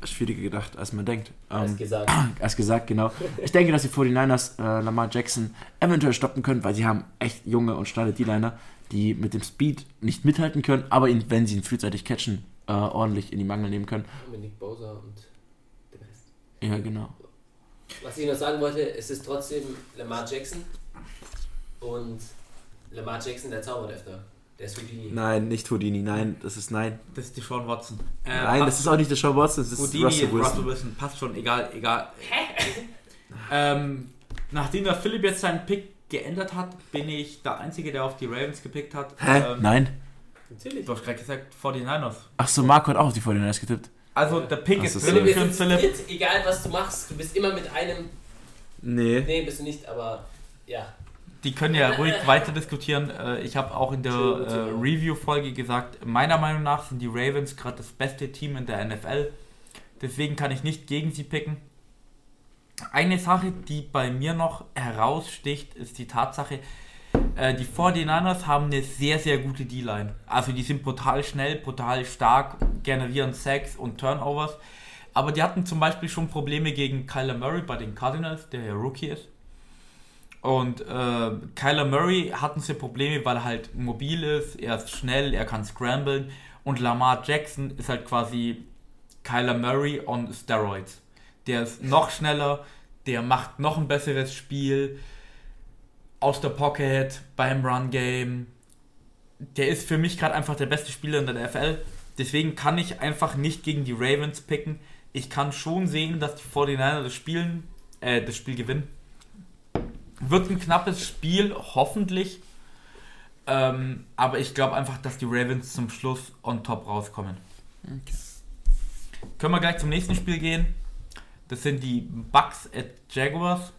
Schwieriger gedacht, als man denkt. Als Ähm, gesagt. [clears throat] als gesagt, genau. Ich denke, dass die 49ers äh, Lamar Jackson eventuell stoppen können, weil sie haben echt junge und schnelle D-Liner, die mit dem Speed nicht mithalten können, aber ihn, wenn sie ihn frühzeitig catchen, äh, ordentlich in die Mangel nehmen können. Mit Nick Bosa und dem Rest. Ja, genau. Was ich noch sagen wollte, es ist trotzdem Lamar Jackson. Und Lamar Jackson, der zaubert öfter. Der ist Houdini. Nein, nicht Houdini, nein, das ist nein. Das ist die Sean Watson. Äh, nein, das ist auch nicht der Sean Watson, das ist Houdini Russell Wilson. Russell Wilson. Passt schon, egal, egal. ähm, nachdem der Philipp jetzt seinen Pick geändert hat, bin ich der Einzige, der auf die Ravens gepickt hat. Hä? Ähm, nein? Natürlich. Du hast gerade gesagt 49ers. Ach so, Marco hat auch auf die 49ers getippt. Also der Pick Ach, ist wir für Philipp. dritt, egal was du machst, du bist immer mit einem. Nee. Nee, bist du nicht, aber ja. Die können ja ruhig [laughs] weiter diskutieren. Äh, Ich habe auch in der äh. Review-Folge gesagt, meiner Meinung nach sind die Ravens gerade das beste Team in der NFL. Deswegen kann ich nicht gegen sie picken. Eine Sache, die bei mir noch heraussticht, ist die Tatsache, äh, die 49ers haben eine sehr, sehr gute D-Line. Also die sind brutal schnell, brutal stark, generieren Sacks und Turnovers. Aber die hatten zum Beispiel schon Probleme gegen Kyler Murray bei den Cardinals, der ja Rookie ist. Und äh, Kyler Murray hatten sie Probleme, weil er halt mobil ist, er ist schnell, er kann scramblen. Und Lamar Jackson ist halt quasi Kyler Murray on Steroids. Der ist noch schneller, der macht noch ein besseres Spiel aus der Pocket, beim Run Game. Der ist für mich gerade einfach der beste Spieler in der NFL. Deswegen kann ich einfach nicht gegen die Ravens picken. Ich kann schon sehen, dass die 49er das, Spielen, äh, das Spiel gewinnen. Wird ein knappes Spiel, hoffentlich. Ähm, aber ich glaube einfach, dass die Ravens zum Schluss on top rauskommen. Können wir gleich zum nächsten Spiel gehen. Das sind die Bucks at Jaguars.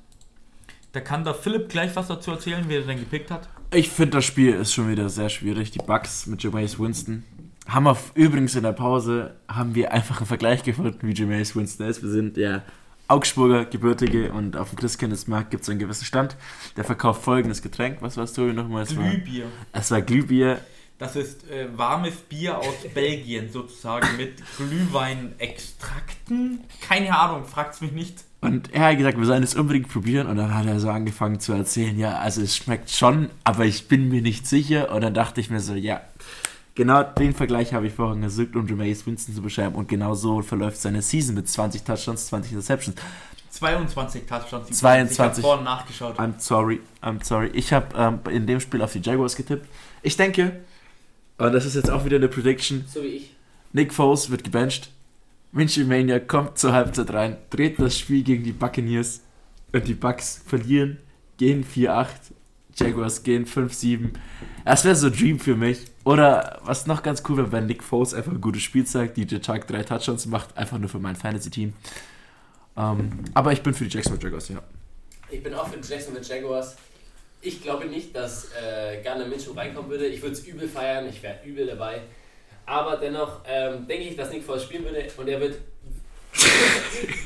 Da kann der Philipp gleich was dazu erzählen, wie er den gepickt hat. Ich finde, das Spiel ist schon wieder sehr schwierig. Die Bucks mit Jameis Winston. Haben wir übrigens in der Pause, haben wir einfach einen Vergleich gefunden, wie Jameis Winston ist. Wir sind ja Augsburger Gebürtige und auf dem Christkindlesmarkt gibt es einen gewissen Stand. Der verkauft folgendes Getränk. Was war es, Tobi, nochmal? Es war, Glühbier. es war Glühbier. Das ist äh, warmes Bier aus [laughs] Belgien sozusagen mit Glühweinextrakten. Keine Ahnung, fragt's mich nicht. Und er hat gesagt, wir sollen es unbedingt probieren. Und dann hat er so angefangen zu erzählen, ja, also es schmeckt schon, aber ich bin mir nicht sicher. Und dann dachte ich mir so, ja, genau den Vergleich habe ich vorhin gesucht, um Jameis Winston zu beschreiben. Und genau so verläuft seine Season mit 20 Touchdowns, 20 Interceptions. 22 Touchdowns. 22. Ich habe vorhin nachgeschaut. I'm sorry, I'm sorry. Ich habe ähm, in dem Spiel auf die Jaguars getippt. Ich denke, und das ist jetzt auch wieder eine Prediction, So wie ich. Nick Foles wird gebencht. Vinci Mania kommt zur Halbzeit rein, dreht das Spiel gegen die Buccaneers und die Bucks verlieren, gehen 4-8, Jaguars gehen 5-7. Das wäre so ein Dream für mich. Oder was noch ganz cool wäre, wenn Nick Foles einfach ein gutes Spiel zeigt, DJ Chark drei Touchdowns macht, einfach nur für mein Fantasy-Team. Ähm, aber ich bin für die Jacksonville Jaguars, ja. Ich bin auch für die Jacksonville Jaguars. Ich glaube nicht, dass äh, Garner Minshew reinkommen würde. Ich würde es übel feiern, ich wäre übel dabei. Aber dennoch ähm, denke ich, dass Nick Foles spielen würde und er wird,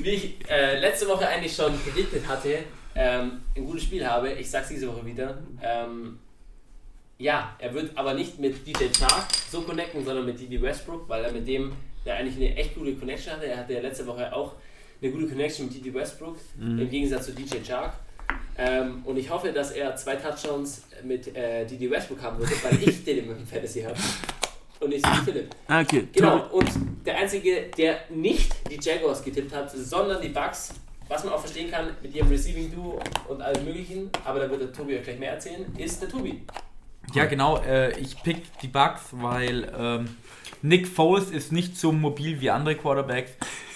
wie ich äh, letzte Woche eigentlich schon prediktet hatte, ähm, ein gutes Spiel habe. Ich sag's diese Woche wieder. Ähm, ja, er wird aber nicht mit DJ Chark so connecten, sondern mit Didi Westbrook, weil er mit dem der eigentlich eine echt gute Connection hatte. Er hatte ja letzte Woche auch eine gute Connection mit Didi Westbrook, im Gegensatz zu DJ Chark. Ähm, und ich hoffe, dass er zwei Touchdowns mit äh, Didi Westbrook haben wird, weil ich den im Fantasy habe. Und nicht wie [laughs] Philipp. Ah, Okay, Genau, und der Einzige, der nicht die Jaguars getippt hat, sondern die Bucks, was man auch verstehen kann mit ihrem Receiving Duo und allem möglichen, aber da wird der Tobi euch gleich mehr erzählen, ist der Tobi. Ja, genau. Äh, ich pick die Bucks, weil ähm, Nick Foles ist nicht so mobil wie andere Quarterbacks.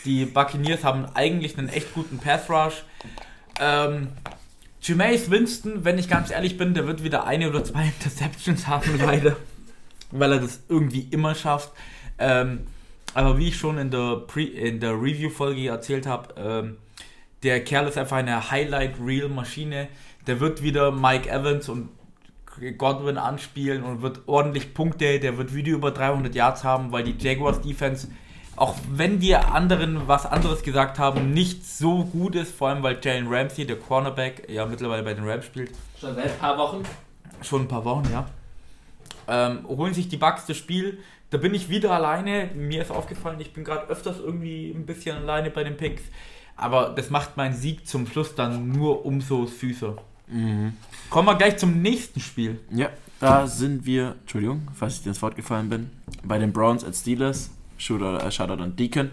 Die Buccaneers haben eigentlich einen echt guten Pass Rush. Ähm, Jameis Winston, wenn ich ganz ehrlich bin, der wird wieder eine oder zwei [laughs] Interceptions haben, leider. weil er das irgendwie immer schafft. Ähm, aber wie ich schon in der, Pre in der Review-Folge erzählt habe, ähm, der Kerl ist einfach eine Highlight-Reel-Maschine. Der wird wieder Mike Evans und Godwin anspielen und wird ordentlich Punkte. Der wird wieder über 300 Yards haben, weil die Jaguars Defense, auch wenn die anderen was anderes gesagt haben, nicht so gut ist. Vor allem, weil Jalen Ramsey, der Cornerback, ja mittlerweile bei den Rams spielt. Schon seit ein paar Wochen. Schon ein paar Wochen, ja. Ähm, holen sich die Bucks das Spiel. Da bin ich wieder alleine. Mir ist aufgefallen, ich bin gerade öfters irgendwie ein bisschen alleine bei den Picks. Aber das macht meinen Sieg zum Schluss dann nur umso süßer. Mhm. Kommen wir gleich zum nächsten Spiel. Ja, da sind wir, Entschuldigung, falls ich dir ins Wort gefallen bin, bei den Browns at Steelers. Shooter, äh, Shoutout an Deacon.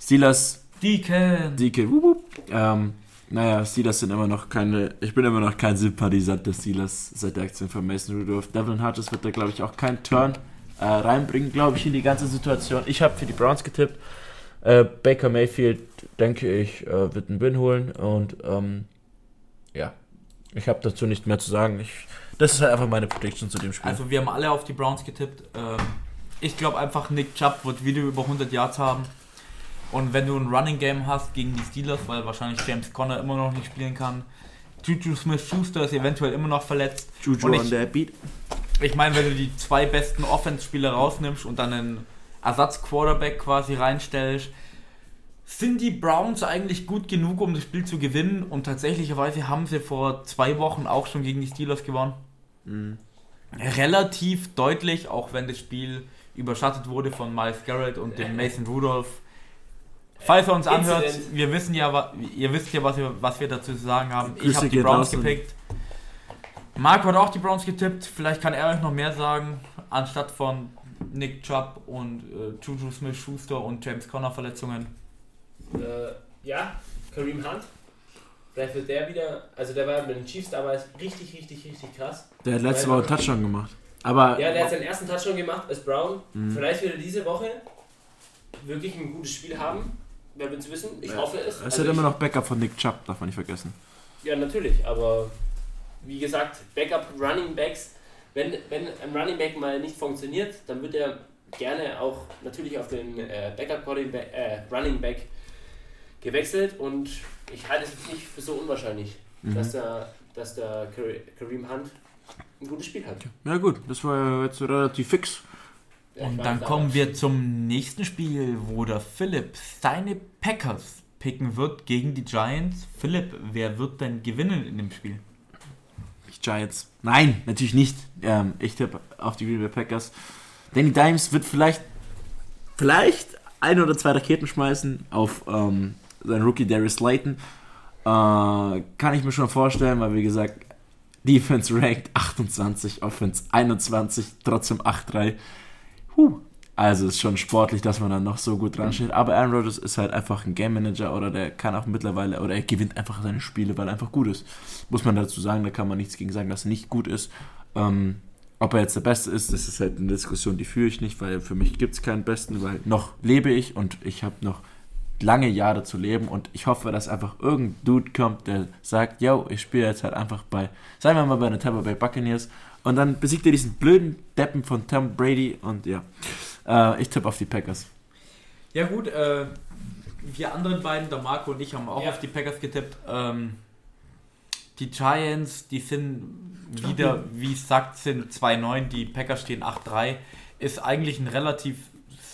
Steelers, Deacon. Deacon, wup, wup. Ähm, naja, Steelers sind immer noch keine, ich bin immer noch kein Sympathisant der Steelers seit der Aktion von Mason Rudolph. Devlin Hodges wird da, glaube ich, auch keinen Turn äh, reinbringen, glaube ich, in die ganze Situation. Ich habe für die Browns getippt. Äh, Baker Mayfield, denke ich, äh, wird einen Win holen und ähm, ja, ich habe dazu nicht mehr zu sagen. Ich, das ist halt einfach meine Prediction zu dem Spiel. Also wir haben alle auf die Browns getippt. Ähm, ich glaube einfach, Nick Chubb wird wieder über 100 Yards haben. Und wenn du ein Running Game hast gegen die Steelers, weil wahrscheinlich James Conner immer noch nicht spielen kann, Juju Smith-Schuster ist eventuell immer noch verletzt. Juju und ich- on der Beat. Ich meine, wenn du die zwei besten Offense-Spieler rausnimmst und dann einen Ersatz-Quarterback quasi reinstellst, sind die Browns eigentlich gut genug, um das Spiel zu gewinnen. Und tatsächlicherweise haben sie vor zwei Wochen auch schon gegen die Steelers gewonnen. Mhm. Relativ deutlich, auch wenn das Spiel überschattet wurde von Miles Garrett und dem Mason Rudolph. Falls er uns anhört, Incident. wir wissen ja, wa- ihr wisst ja, was wir, was wir dazu zu sagen haben. Ich Grüße habe die Browns gepickt. Marco hat auch die Browns getippt. Vielleicht kann er euch noch mehr sagen, anstatt von Nick Chubb und äh, Juju Smith-Schuster und James Conner Verletzungen. Äh, ja, Kareem Hunt. Vielleicht wird der wieder, also der war mit den Chiefs damals richtig, richtig, richtig krass. Der hat letzte Woche einen Touchdown gemacht. Aber Ja, der hat seinen ersten Touchdown gemacht als Brown. Mhm. Vielleicht wird er diese Woche wirklich ein gutes Spiel haben. Wer will es wissen? Ich Ja, hoffe es. ist Also halt immer noch Backup von Nick Chubb, darf man nicht vergessen. Ja, natürlich, aber wie gesagt, Backup Running Backs, wenn, wenn ein Running Back mal nicht funktioniert, dann wird er gerne auch natürlich auf den äh, Backup äh, Running Back gewechselt und ich halte es jetzt nicht für so unwahrscheinlich, Mhm. dass, der, dass der Kare- Kareem Hunt ein gutes Spiel hat. Ja gut, das war ja jetzt relativ fix. Ja, ich Und dann da. kommen wir zum nächsten Spiel, wo der Philipp seine Packers picken wird gegen die Giants. Philipp, wer wird denn gewinnen in dem Spiel? Die Giants. Nein, natürlich nicht. Ähm, ich tippe auf die Green Bay Packers. Danny Dimes wird vielleicht, vielleicht ein oder zwei Raketen schmeißen auf ähm, seinen Rookie Darius Slayton. Äh, kann ich mir schon vorstellen, weil wie gesagt, Defense ranked 28, Offense 21, trotzdem 8-3. Huh. Also ist schon sportlich, dass man dann noch so gut dran steht. Aber Aaron Rodgers ist halt einfach ein Game Manager oder der kann auch mittlerweile, oder er gewinnt einfach seine Spiele, weil er einfach gut ist. Muss man dazu sagen, da kann man nichts gegen sagen, dass er nicht gut ist. Ähm, ob er jetzt der Beste ist, das ist halt eine Diskussion, die führe ich nicht, weil für mich gibt es keinen Besten, weil noch lebe ich und ich habe noch lange Jahre zu leben und ich hoffe, dass einfach irgendein Dude kommt, der sagt, yo, ich spiele jetzt halt einfach bei, sagen wir mal bei den Tampa Bay Buccaneers und dann besiegt er diesen blöden Deppen von Tom Brady und ja, äh, ich tippe auf die Packers. Ja gut, äh, wir anderen beiden, der Marco und ich, haben auch Ja. auf die Packers getippt. Ähm, die Giants, die sind wieder, wie es sagt, sind 2-9, die Packers stehen 8-3. Ist eigentlich ein relativ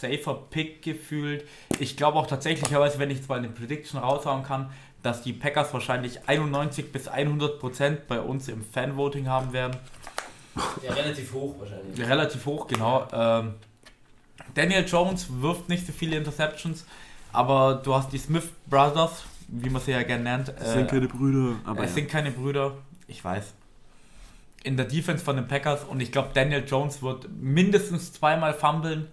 safer Pick gefühlt. Ich glaube auch tatsächlicherweise, wenn ich jetzt mal eine Prediction raushauen kann, dass die Packers wahrscheinlich 91 bis 100 Prozent bei uns im Fanvoting haben werden. Ja, relativ hoch wahrscheinlich. Relativ hoch, genau. Ähm, Daniel Jones wirft nicht so viele Interceptions, aber du hast die Smith Brothers, wie man sie ja gerne nennt. Das sind keine Brüder, aber es ja. sind keine Brüder, ich weiß. In der Defense von den Packers und ich glaube, Daniel Jones wird mindestens zweimal fummeln.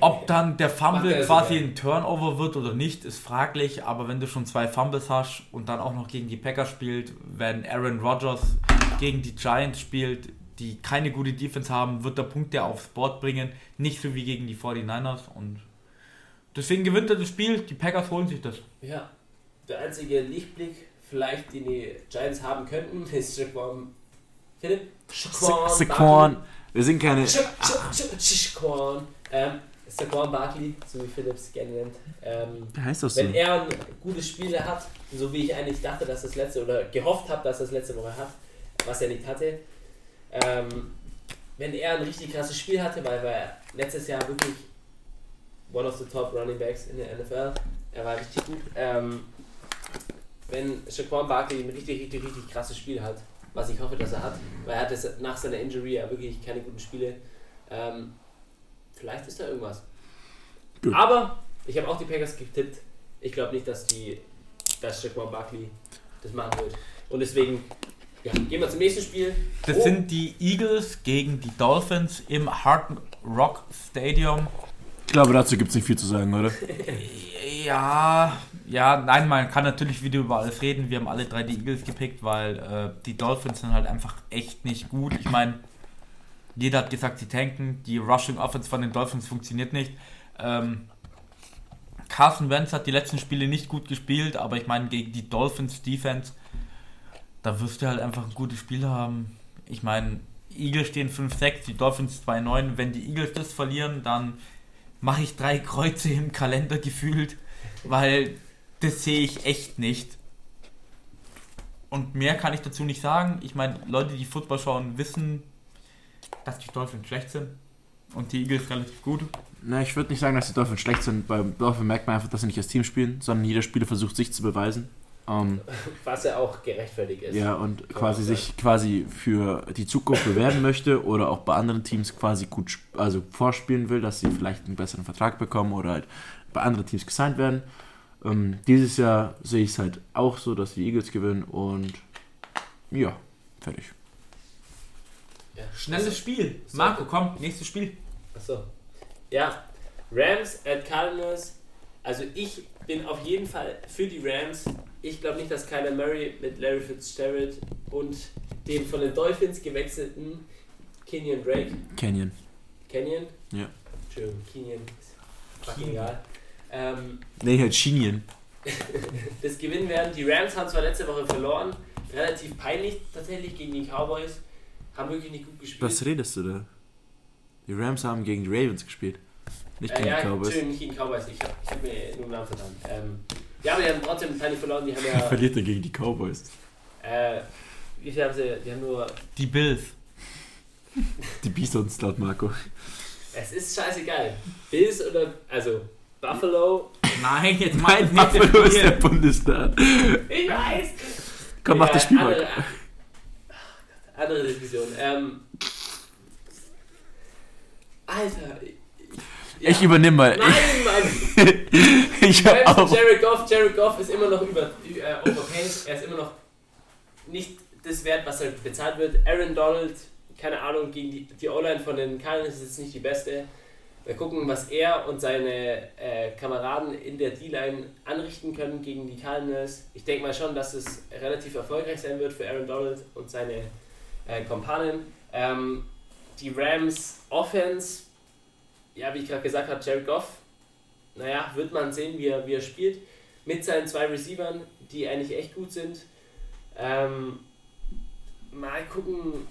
Ob dann der Fumble quasi sogar. ein Turnover wird oder nicht, ist fraglich. Aber wenn du schon zwei Fumbles hast und dann auch noch gegen die Packers spielt, wenn Aaron Rodgers gegen die Giants spielt, die keine gute Defense haben, wird der Punkte aufs Board bringen. Nicht so wie gegen die 49ers. Und deswegen gewinnt er das Spiel. Die Packers holen sich das. Ja, der einzige Lichtblick, vielleicht, den die Giants haben könnten, [laughs] ist Shaquan. Philipp? Saquon, wir sind keine. Barkley. Ähm, Saquon Barkley, so wie Philipps gerne nennt. Ähm, heißt doch so. wenn er ein gutes Spiel hat, so wie ich eigentlich dachte, dass das letzte oder gehofft habe, dass das letzte Woche hat, was er nicht hatte, ähm, wenn er ein richtig krasses Spiel hatte, weil er letztes Jahr wirklich one of the top running backs in der NFL, er war richtig gut. Ähm, wenn Shaquan Barkley ein richtig, richtig, richtig krasses Spiel hat, was ich hoffe, dass er hat, weil er hatte nach seiner Injury ja wirklich keine guten Spiele, ähm, vielleicht ist da irgendwas. Gut. Aber ich habe auch die Packers getippt. Ich glaube nicht, dass die dass Saquon Barkley das machen wird. Und deswegen ja, gehen wir zum nächsten Spiel. Das Oh, sind die Eagles gegen die Dolphins im Hard Rock Stadium. Ich glaube, dazu gibt es nicht viel zu sagen, oder? [laughs] Ja, ja, nein, man kann natürlich wieder über alles reden. Wir haben alle drei die Eagles gepickt, weil äh, die Dolphins sind halt einfach echt nicht gut. Ich meine, jeder hat gesagt, sie tanken. Die Rushing Offense von den Dolphins funktioniert nicht. Ähm, Carson Wentz hat die letzten Spiele nicht gut gespielt, aber ich meine, gegen die Dolphins Defense, da wirst du halt einfach ein gutes Spiel haben. Ich meine, Eagles stehen 5-6, die Dolphins 2-9. Wenn die Eagles das verlieren, dann mache ich drei Kreuze im Kalender gefühlt, weil das sehe ich echt nicht. Und mehr kann ich dazu nicht sagen. Ich meine, Leute, die Football schauen, wissen, dass die Dolphins schlecht sind und die Eagles relativ gut. Na, ich würde nicht sagen, dass die Dolphins schlecht sind. Beim Dolphin merkt man einfach, dass sie nicht als Team spielen, sondern jeder Spieler versucht, sich zu beweisen. Ähm, [laughs] Was ja auch gerechtfertigt ist. ja, und quasi sich quasi für die Zukunft bewerben möchte oder auch bei anderen Teams quasi gut also vorspielen will, dass sie vielleicht einen besseren Vertrag bekommen oder halt bei anderen Teams gesigned werden. Ähm, dieses Jahr sehe ich es halt auch so, dass die Eagles gewinnen und ja, fertig. Ja. Schnelles Spiel. So. Marco, komm, nächstes Spiel. Achso. Ja, Rams at Cardinals. Also ich bin auf jeden Fall für die Rams. Ich glaube nicht, dass Kyler Murray mit Larry Fitzgerald und dem von den Dolphins gewechselten Kenyon Drake, Canyon. Kenyon? Ja. Entschuldigung, Kenyon, fucking Kenyon. egal. Ähm, Nee, halt [laughs] das gewinnen werden. Die Rams haben zwar letzte Woche verloren, relativ peinlich tatsächlich gegen die Cowboys, haben wirklich nicht gut gespielt. Was redest du da? Die Rams haben gegen die Ravens gespielt. Nicht Äh, gegen ja, die Cowboys. Nicht gegen Cowboys. Ich habe hab mir nur einen Namen verdammt. Ähm, ja, aber die haben trotzdem keine verloren. Die haben [laughs] ja. Verliert er gegen die Cowboys. äh, wie viel haben sie? Die haben nur. Die Bills. Die Bisons laut Marco. Es ist scheißegal. Bills oder. Also, Buffalo. Nein, jetzt Mein mal Buffalo ist der Bundesstaat. Ich weiß! Komm, mach Ja, das Spiel mal. Andere, Diskussion. Ähm, Alter. ja. Ich übernehme mal. Nein, Mann! [laughs] Ich hab auch. Jared Goff. Jared Goff ist immer noch über, äh, overpaid. Er ist immer noch nicht das wert, was er bezahlt wird. Aaron Donald, keine Ahnung, gegen die, die O-Line von den Cardinals ist jetzt nicht die beste. Wir gucken, was er und seine äh, Kameraden in der D-Line anrichten können gegen die Cardinals. Ich denke mal schon, dass es relativ erfolgreich sein wird für Aaron Donald und seine äh. Ähm, die Rams Offense, ja, wie ich gerade gesagt habe, Jared Goff, naja, wird man sehen, wie er, wie er spielt. Mit seinen zwei Receivern, die eigentlich echt gut sind. Ähm, mal gucken,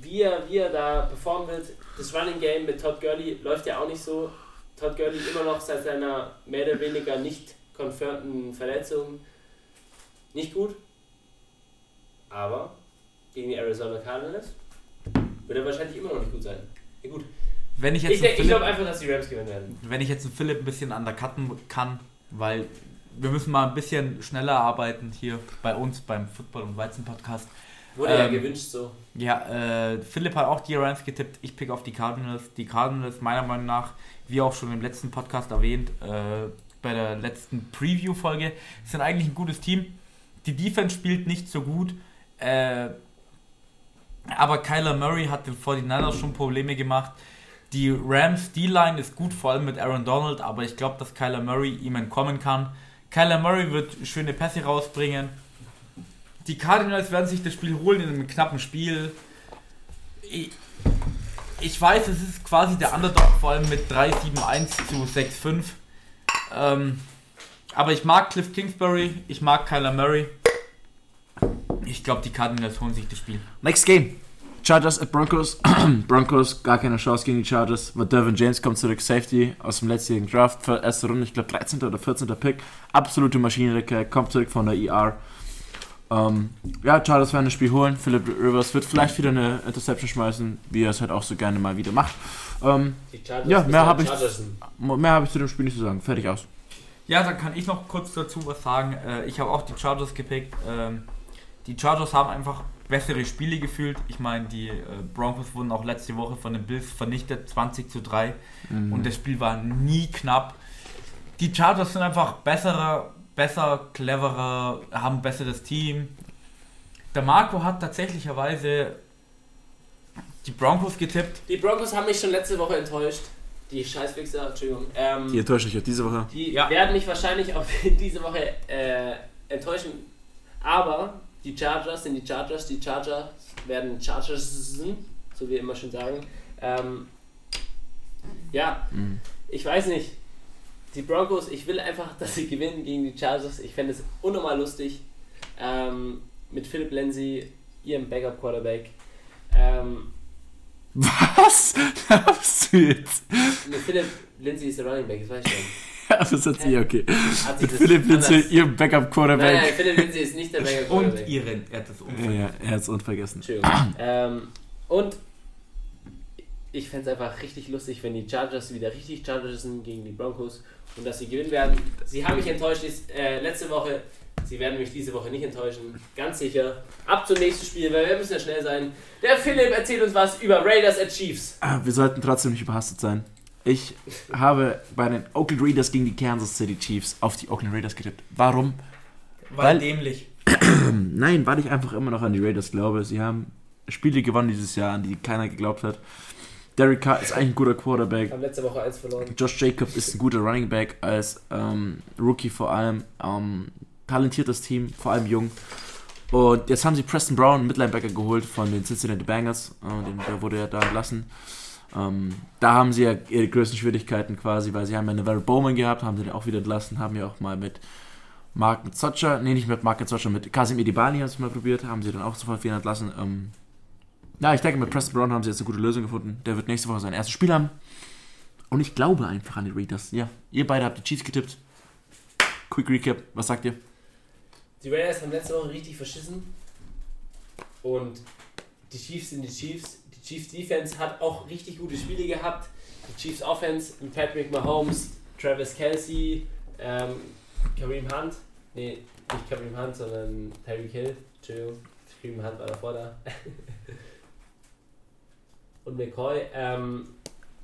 wie er, wie er da performen wird. Das Running Game mit Todd Gurley läuft ja auch nicht so. Todd Gurley immer noch seit seiner mehr oder weniger nicht confirmten Verletzung nicht gut. Aber gegen die Arizona Cardinals wird er wahrscheinlich immer noch nicht gut sein. Ja, gut. Wenn ich jetzt Ich, ich glaube einfach, dass die Rams gewinnen werden. wenn ich jetzt einen Philipp ein bisschen undercutten kann, weil wir müssen mal ein bisschen schneller arbeiten hier bei uns beim Football und Weizen Podcast. Wurde ja Ähm, gewünscht so. Ja, äh, Philipp hat auch die Rams getippt. Ich pick auf die Cardinals. Die Cardinals meiner Meinung nach, wie auch schon im letzten Podcast erwähnt, äh, bei der letzten Preview-Folge, sind eigentlich ein gutes Team. Die Defense spielt nicht so gut. Äh, aber Kyler Murray hat den 49ers schon Probleme gemacht. Die Rams D-Line ist gut, vor allem mit Aaron Donald, aber ich glaube, dass Kyler Murray ihm entkommen kann. Kyler Murray wird schöne Pässe rausbringen. Die Cardinals werden sich das Spiel holen in einem knappen Spiel. Ich, ich weiß, es ist quasi der Underdog, vor allem mit 3-7-1 zu 6-5. Ähm, aber ich mag Cliff Kingsbury, ich mag Kyler Murray. Ich glaube, die Cardinals holen sich das Spiel. Next Game. Chargers at Broncos. [clears throat] Broncos, gar keine Chance gegen die Chargers. Weil Dervin James kommt zurück, Safety aus dem letztjährigen Draft. Für erste Runde, ich glaube 13. oder 14. Pick. Absolute Maschinenrecke, kommt zurück von der ER. Ähm, ja, Chargers werden das Spiel holen. Philip Rivers wird vielleicht wieder eine Interception schmeißen, wie er es halt auch so gerne mal wieder macht. Ähm, Die Chargers Ja, mehr halt hab ich- mehr habe ich zu dem Spiel nicht zu sagen. Fertig aus. Ja, dann kann ich noch kurz dazu was sagen. Äh, ich habe auch die Chargers gepickt. Ähm, die Chargers haben einfach bessere Spiele gefühlt. Ich meine, die äh, Broncos wurden auch letzte Woche von den Bills vernichtet, 20 zu 3. Mhm. Und das Spiel war nie knapp. Die Chargers sind einfach besserer, besser, cleverer, haben ein besseres Team. Der Marco hat tatsächlicherweise die Broncos getippt. Die Broncos haben mich schon letzte Woche enttäuscht. Die Scheißwichser, Entschuldigung. Ähm, Die enttäuscht dich auch diese Woche. Die Ja. werden mich wahrscheinlich auch [laughs] diese Woche äh, enttäuschen. Aber die Chargers sind die Chargers. Die Chargers werden Chargers, so wie wir immer schon sagen. Ähm, ja, Mhm. ich weiß nicht. Die Broncos, ich will einfach, [laughs] dass sie gewinnen gegen die Chargers. Ich fände es unnormal lustig. Ähm, mit Philip Lindsay, ihrem Backup-Quarterback. Ähm, Was? [laughs] Was du jetzt? mit Philip Lindsay ist der Running Back, das weiß ich schon. Ja, das ist eh okay. Mit Philipp Lindsay, anders- ihrem Nein, Backup-Quarterback. nein, Philip Lindsay ist nicht der Backup Und Quarterback. ihren, er hat das Umfeld. ja, er hat es unvergessen. Entschuldigung. ähm, und ich fände es einfach richtig lustig, wenn die Chargers wieder richtig Chargers sind gegen die Broncos und dass sie gewinnen werden. Sie haben mich enttäuscht ist, äh, letzte Woche. Sie werden mich diese Woche nicht enttäuschen. Ganz sicher. Ab zum nächsten Spiel, weil wir müssen ja schnell sein. Der Philipp erzählt uns was über Raiders at Chiefs. Ah, Wir sollten trotzdem nicht überhastet sein. Ich habe bei den Oakland Raiders gegen die Kansas City Chiefs auf die Oakland Raiders getippt. Warum? Weil Weil- dämlich. [clears throat] Nein, weil ich einfach immer noch an die Raiders glaube. Sie haben Spiele gewonnen dieses Jahr, an die keiner geglaubt hat. Derek Carr ist eigentlich ein guter Quarterback. Haben letzte Woche eins verloren. Josh Jacob ist ein guter Running Back als ähm, Rookie vor allem. Ähm, talentiertes Team, vor allem jung. Und jetzt haben sie Preston Brown, Midlinebacker, geholt von den Cincinnati Bengals. Äh, den, der wurde ja da entlassen. Ähm, da haben sie ja ihre größten Schwierigkeiten quasi, weil sie haben ja eine Very Bowman gehabt, haben sie den auch wieder entlassen, haben ja auch mal mit Mark Zotscher, nee, nicht mit Mark Zotscher, mit Kasim Edibali haben sie mal probiert, haben sie dann auch sofort wieder entlassen. Ähm, ja, ich denke, mit Preston Brown haben sie jetzt eine gute Lösung gefunden. Der wird nächste Woche sein erstes Spiel haben. Und ich glaube einfach an die Raiders. Ja, ihr beide habt die Chiefs getippt. Quick Recap, was sagt ihr? Die Raiders haben letzte Woche richtig verschissen. Und die Chiefs sind die Chiefs. Die Chiefs Defense hat auch richtig gute Spiele gehabt. Die Chiefs Offense Patrick Mahomes, Travis Kelsey, ähm, Kareem Hunt. Nee, nicht Kareem Hunt, sondern Tyreek Hill. Entschuldigung, Kareem Hunt war davor da. [laughs] Und McCoy ähm,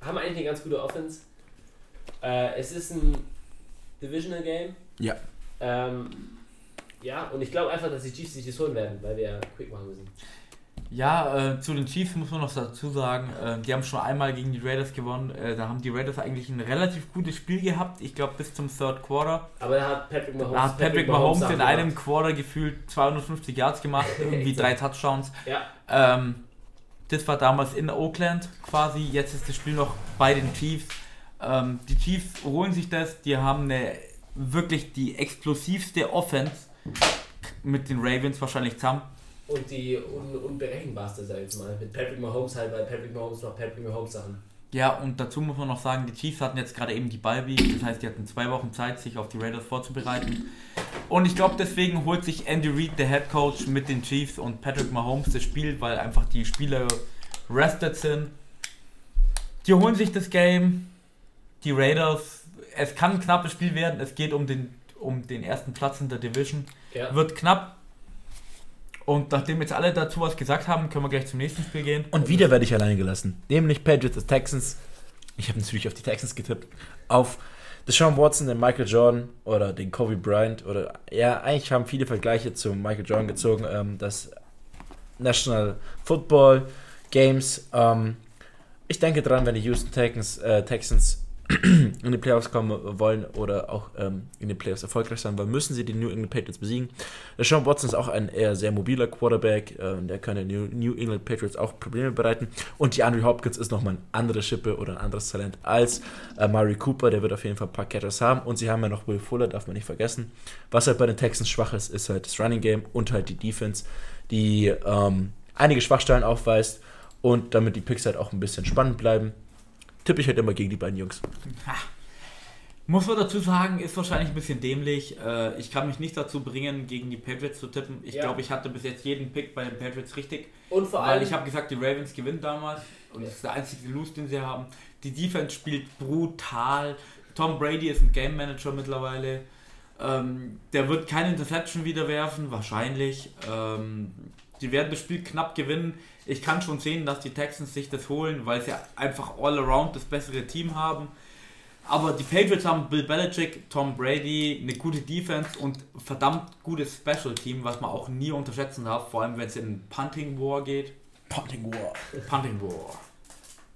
haben eigentlich eine ganz gute Offense. Äh, es ist ein Divisional Game. Ja. Ähm, ja, und ich glaube einfach, dass die Chiefs sich das holen werden, weil wir quick machen müssen. Ja, äh, zu den Chiefs muss man noch dazu sagen, äh, die haben schon einmal gegen die Raiders gewonnen. Äh, da haben die Raiders eigentlich ein relativ gutes Spiel gehabt. Ich glaube bis zum Third Quarter. Aber da hat Patrick Mahomes, Da hat Patrick Mahomes in Sachen einem. Quarter gefühlt 250 Yards gemacht, [laughs] irgendwie drei Touchdowns. Ja, Ähm, das war damals in Oakland quasi. Jetzt ist das Spiel noch bei den Chiefs. Ähm, die Chiefs holen sich das. Die haben eine wirklich die explosivste Offense mit den Ravens wahrscheinlich zusammen. Und die un unberechenbarste, sag ich jetzt mal. Mit Patrick Mahomes halt, weil Patrick Mahomes noch Patrick Mahomes Sachen. Ja, und dazu muss man noch sagen, die Chiefs hatten jetzt gerade eben die Bye Week, das heißt, die hatten zwei Wochen Zeit, sich auf die Raiders vorzubereiten. Und ich glaube, deswegen holt sich Andy Reid, der Head Coach, mit den Chiefs und Patrick Mahomes das Spiel, weil einfach die Spieler rested sind. Die holen sich das Game, die Raiders. Es kann ein knappes Spiel werden, es geht um den, um den ersten Platz in der Division. Ja. Wird knapp. Und nachdem jetzt alle dazu was gesagt haben, können wir gleich zum nächsten Spiel gehen. Und wieder werde ich alleine gelassen. Nämlich Patriots at Texans. Ich habe natürlich auf die Texans getippt. Auf Deshaun Watson, den Michael Jordan oder den Kobe Bryant. Oder ja, eigentlich haben viele Vergleiche zu Michael Jordan gezogen. Ähm, das National Football Games. Ähm, ich denke dran, wenn die Houston Texans, äh, Texans [clears throat] in die Playoffs kommen wollen oder auch ähm, in den Playoffs erfolgreich sein wollen, müssen sie die New England Patriots besiegen. Deshaun Watson ist auch ein eher sehr mobiler Quarterback, äh, der kann den New, New England Patriots auch Probleme bereiten. Und die Andrew Hopkins ist nochmal ein anderes Schippe oder ein anderes Talent als äh, Murray Cooper, der wird auf jeden Fall ein paar Catchers haben. Und sie haben ja noch Will Fuller, darf man nicht vergessen. Was halt bei den Texans schwach ist, ist halt das Running Game und halt die Defense, die ähm, einige Schwachstellen aufweist und damit die Picks halt auch ein bisschen spannend bleiben. Tippe ich halt immer gegen die beiden Jungs. Muss man dazu sagen, ist wahrscheinlich ein bisschen dämlich. Äh, Ich kann mich nicht dazu bringen, gegen die Patriots zu tippen. Ich Ja. glaube, ich hatte bis jetzt jeden Pick bei den Patriots richtig. Und vor Weil allem, ich habe gesagt, die Ravens gewinnen damals. Und Ja. das ist der einzige Lose, den sie haben. Die Defense spielt brutal. Tom Brady ist ein Game Manager mittlerweile. Ähm, der wird keine Interception wieder werfen, wahrscheinlich. Ähm, die werden das Spiel knapp gewinnen. Ich kann schon sehen, dass die Texans sich das holen, weil sie einfach all around das bessere Team haben. Aber die Patriots haben Bill Belichick, Tom Brady, eine gute Defense und verdammt gutes Special Team, was man auch nie unterschätzen darf, vor allem wenn es in Punting War geht. Punting War. Punting War.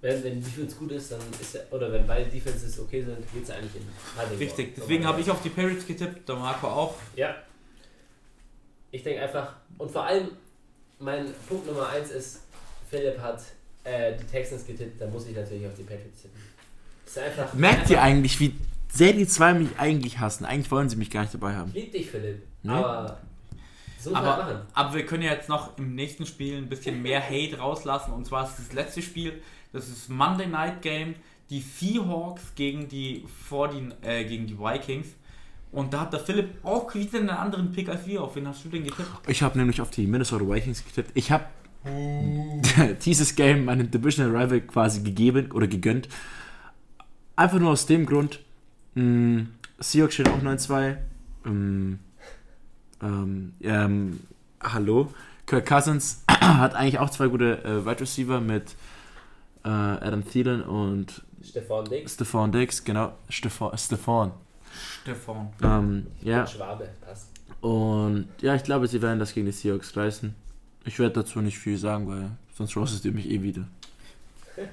Wenn, wenn die Defense gut ist, dann ist er, oder wenn beide Defenses okay sind, geht es eigentlich in Richtig, War. deswegen habe ich auf die Patriots getippt, der Marco auch. Ja. Ich denke einfach, und vor allem, mein Punkt Nummer 1 ist, Philipp hat äh, die Texans getippt, da muss ich natürlich auf die Patriots tippen. Ist einfach, Merkt einfach, ihr eigentlich, wie sehr die zwei mich eigentlich hassen? Eigentlich wollen sie mich gar nicht dabei haben. Ich lieb dich, Philipp. Nee. Aber so Aber, machen. aber wir können ja jetzt noch im nächsten Spiel ein bisschen mehr [laughs] Hate rauslassen. Und zwar ist das letzte Spiel, das ist Monday Night Game, die Seahawks gegen die, 40, äh, gegen die Vikings. Und da hat der Philipp auch wieder einen anderen Pick als wir. Auf wen hast du denn getippt? Ich habe nämlich auf die Minnesota Vikings getippt. Ich habe [laughs] dieses Game meinem Divisional Rival quasi gegeben oder gegönnt. Einfach nur aus dem Grund, mh, Seahawks stehen auch 9-2. Ähm, ähm, ähm, hallo. Kirk Cousins [clears throat] hat eigentlich auch zwei gute äh, Wide Receiver mit äh, Adam Thielen und Stefan Dix, Stephon Diggs, genau. Stephon. Stephon. Stefan. Ähm, ja. Schwabe, passt. Und ja, ich glaube, sie werden das gegen die Seahawks reißen. Ich werde dazu nicht viel sagen, weil sonst roastest ihr mich eh wieder. [laughs]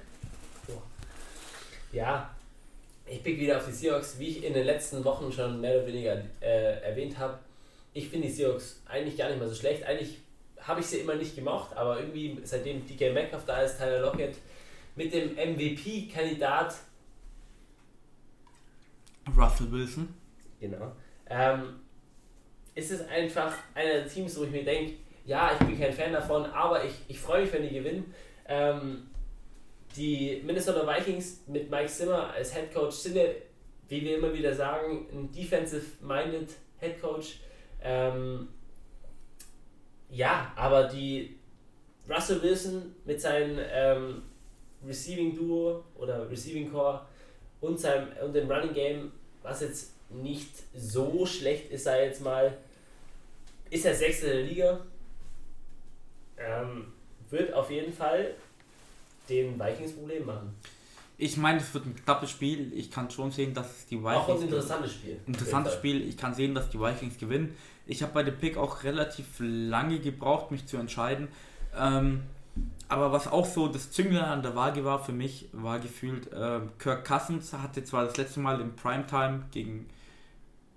Ja, ich pick wieder auf die Seahawks, wie ich in den letzten Wochen schon mehr oder weniger äh, erwähnt habe. Ich finde die Seahawks eigentlich gar nicht mal so schlecht. Eigentlich habe ich sie immer nicht gemocht, aber irgendwie seitdem DK Metcalf da ist, Tyler Lockett mit dem MVP-Kandidat, Russell Wilson. genau, ähm, ist es einfach einer der Teams, wo ich mir denke, ja, ich bin kein Fan davon, aber ich, ich freue mich, wenn die gewinnen. Ähm, die Minnesota Vikings mit Mike Zimmer als Head Coach sind wie wir immer wieder sagen, ein defensive-minded Head Coach. Ähm, ja, aber die Russell Wilson mit seinem ähm, Receiving Duo oder Receiving Core und seinem und dem Running Game, was jetzt nicht so schlecht ist, sei jetzt mal, ist er Sechste der Liga. Ähm, wird auf jeden Fall den Vikings Problem machen. Ich meine, es wird ein knappes Spiel. Ich kann schon sehen, dass die Vikings. Auch ein interessantes Spiel. Interessantes Spiel. Ich kann sehen, dass die Vikings gewinnen. Ich habe bei dem Pick auch relativ lange gebraucht, mich zu entscheiden. Ähm, aber was auch so das Zünglein an der Waage war für mich, war gefühlt, äh, Kirk Cousins hatte zwar das letzte Mal im Primetime gegen,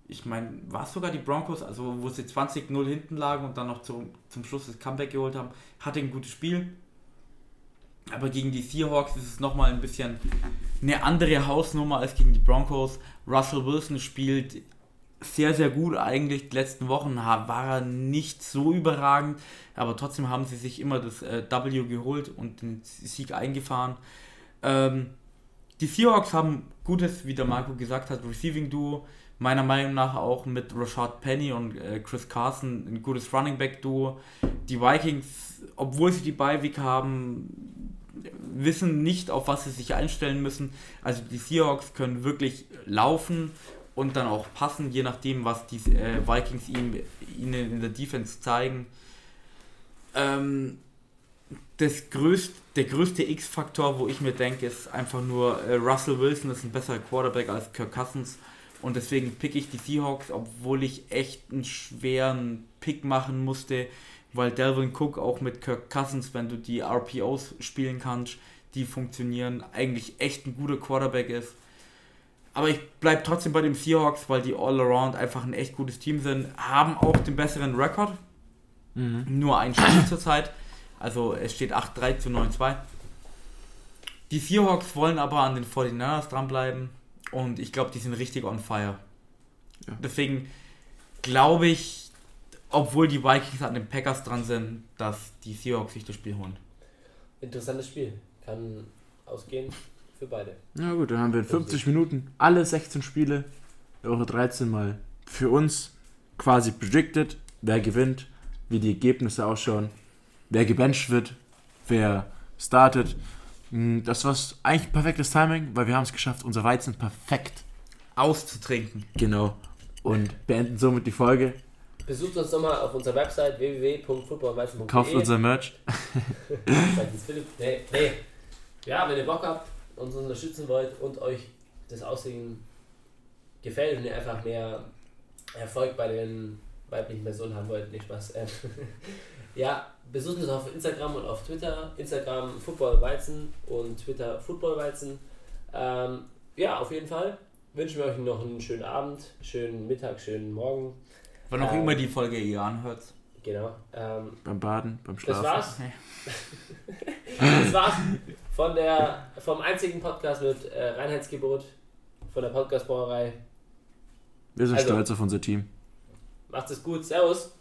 ich meine, war es sogar die Broncos, also wo sie 20-0 hinten lagen und dann noch zum, zum Schluss das Comeback geholt haben, hatte ein gutes Spiel. Aber gegen die Seahawks ist es nochmal ein bisschen eine andere Hausnummer als gegen die Broncos. Russell Wilson spielt sehr, sehr gut eigentlich. Die letzten Wochen war er nicht so überragend, aber trotzdem haben sie sich immer das äh, W geholt und den Sieg eingefahren. Ähm, die Seahawks haben gutes, wie der Marco gesagt hat, Receiving Duo. Meiner Meinung nach auch mit Rashad Penny und äh, Chris Carson ein gutes Running Back Duo. Die Vikings, obwohl sie die Bye-Week haben, wissen nicht, auf was sie sich einstellen müssen. Also die Seahawks können wirklich laufen und dann auch passen, je nachdem, was die äh, Vikings ihm, ihnen in der Defense zeigen. Ähm, das größt, der größte X-Faktor, wo ich mir denke, ist einfach nur, äh, Russell Wilson ist ein besserer Quarterback als Kirk Cousins. Und deswegen pick ich die Seahawks, obwohl ich echt einen schweren Pick machen musste, weil Delvin Cook auch mit Kirk Cousins, wenn du die RPOs spielen kannst, die funktionieren, eigentlich echt ein guter Quarterback ist. Aber ich bleibe trotzdem bei den Seahawks, weil die All-Around einfach ein echt gutes Team sind, haben auch den besseren Rekord, nur ein Spiel [clears throat] zurzeit. Also es steht 8-3 zu 9-2. Die Seahawks wollen aber an den 49ers dranbleiben und ich glaube, die sind richtig on fire. Ja. Deswegen glaube ich, obwohl die Vikings an den Packers dran sind, dass die Seahawks sich das Spiel holen. Interessantes Spiel. Kann ausgehen für beide. Na gut, dann haben wir in 50 Minuten alle 16 Spiele der Woche 13 mal für uns quasi predicted, wer gewinnt, wie die Ergebnisse ausschauen, wer gebencht wird, wer startet. Mm, Das war eigentlich ein perfektes Timing, weil wir haben es geschafft, unser Weizen perfekt Auszutrinken. Genau. Und beenden somit die Folge. besucht uns nochmal auf unserer Website www.footballweizen.de. Kauft unser Merch. [laughs] Nee, nee. Ja, wenn ihr Bock habt, uns unterstützen wollt und euch das Aussehen gefällt und ihr einfach mehr Erfolg bei den weiblichen Personen haben wollt, nicht Spaß. Ähm, [laughs] ja, besucht uns auf Instagram und auf Twitter. Instagram Footballweizen und Twitter Footballweizen. Ähm, ja, auf jeden Fall wünschen wir euch noch einen schönen Abend, schönen Mittag, schönen Morgen. Wann auch Ähm, immer die Folge ihr anhört. Genau. Ähm, Beim Baden, beim das Schlafen. war's. [laughs] Das war's von der, vom einzigen Podcast mit äh, Reinheitsgebot von der Podcast-Brauerei. Wir sind Also- stolz auf unser Team. Macht es gut. Servus.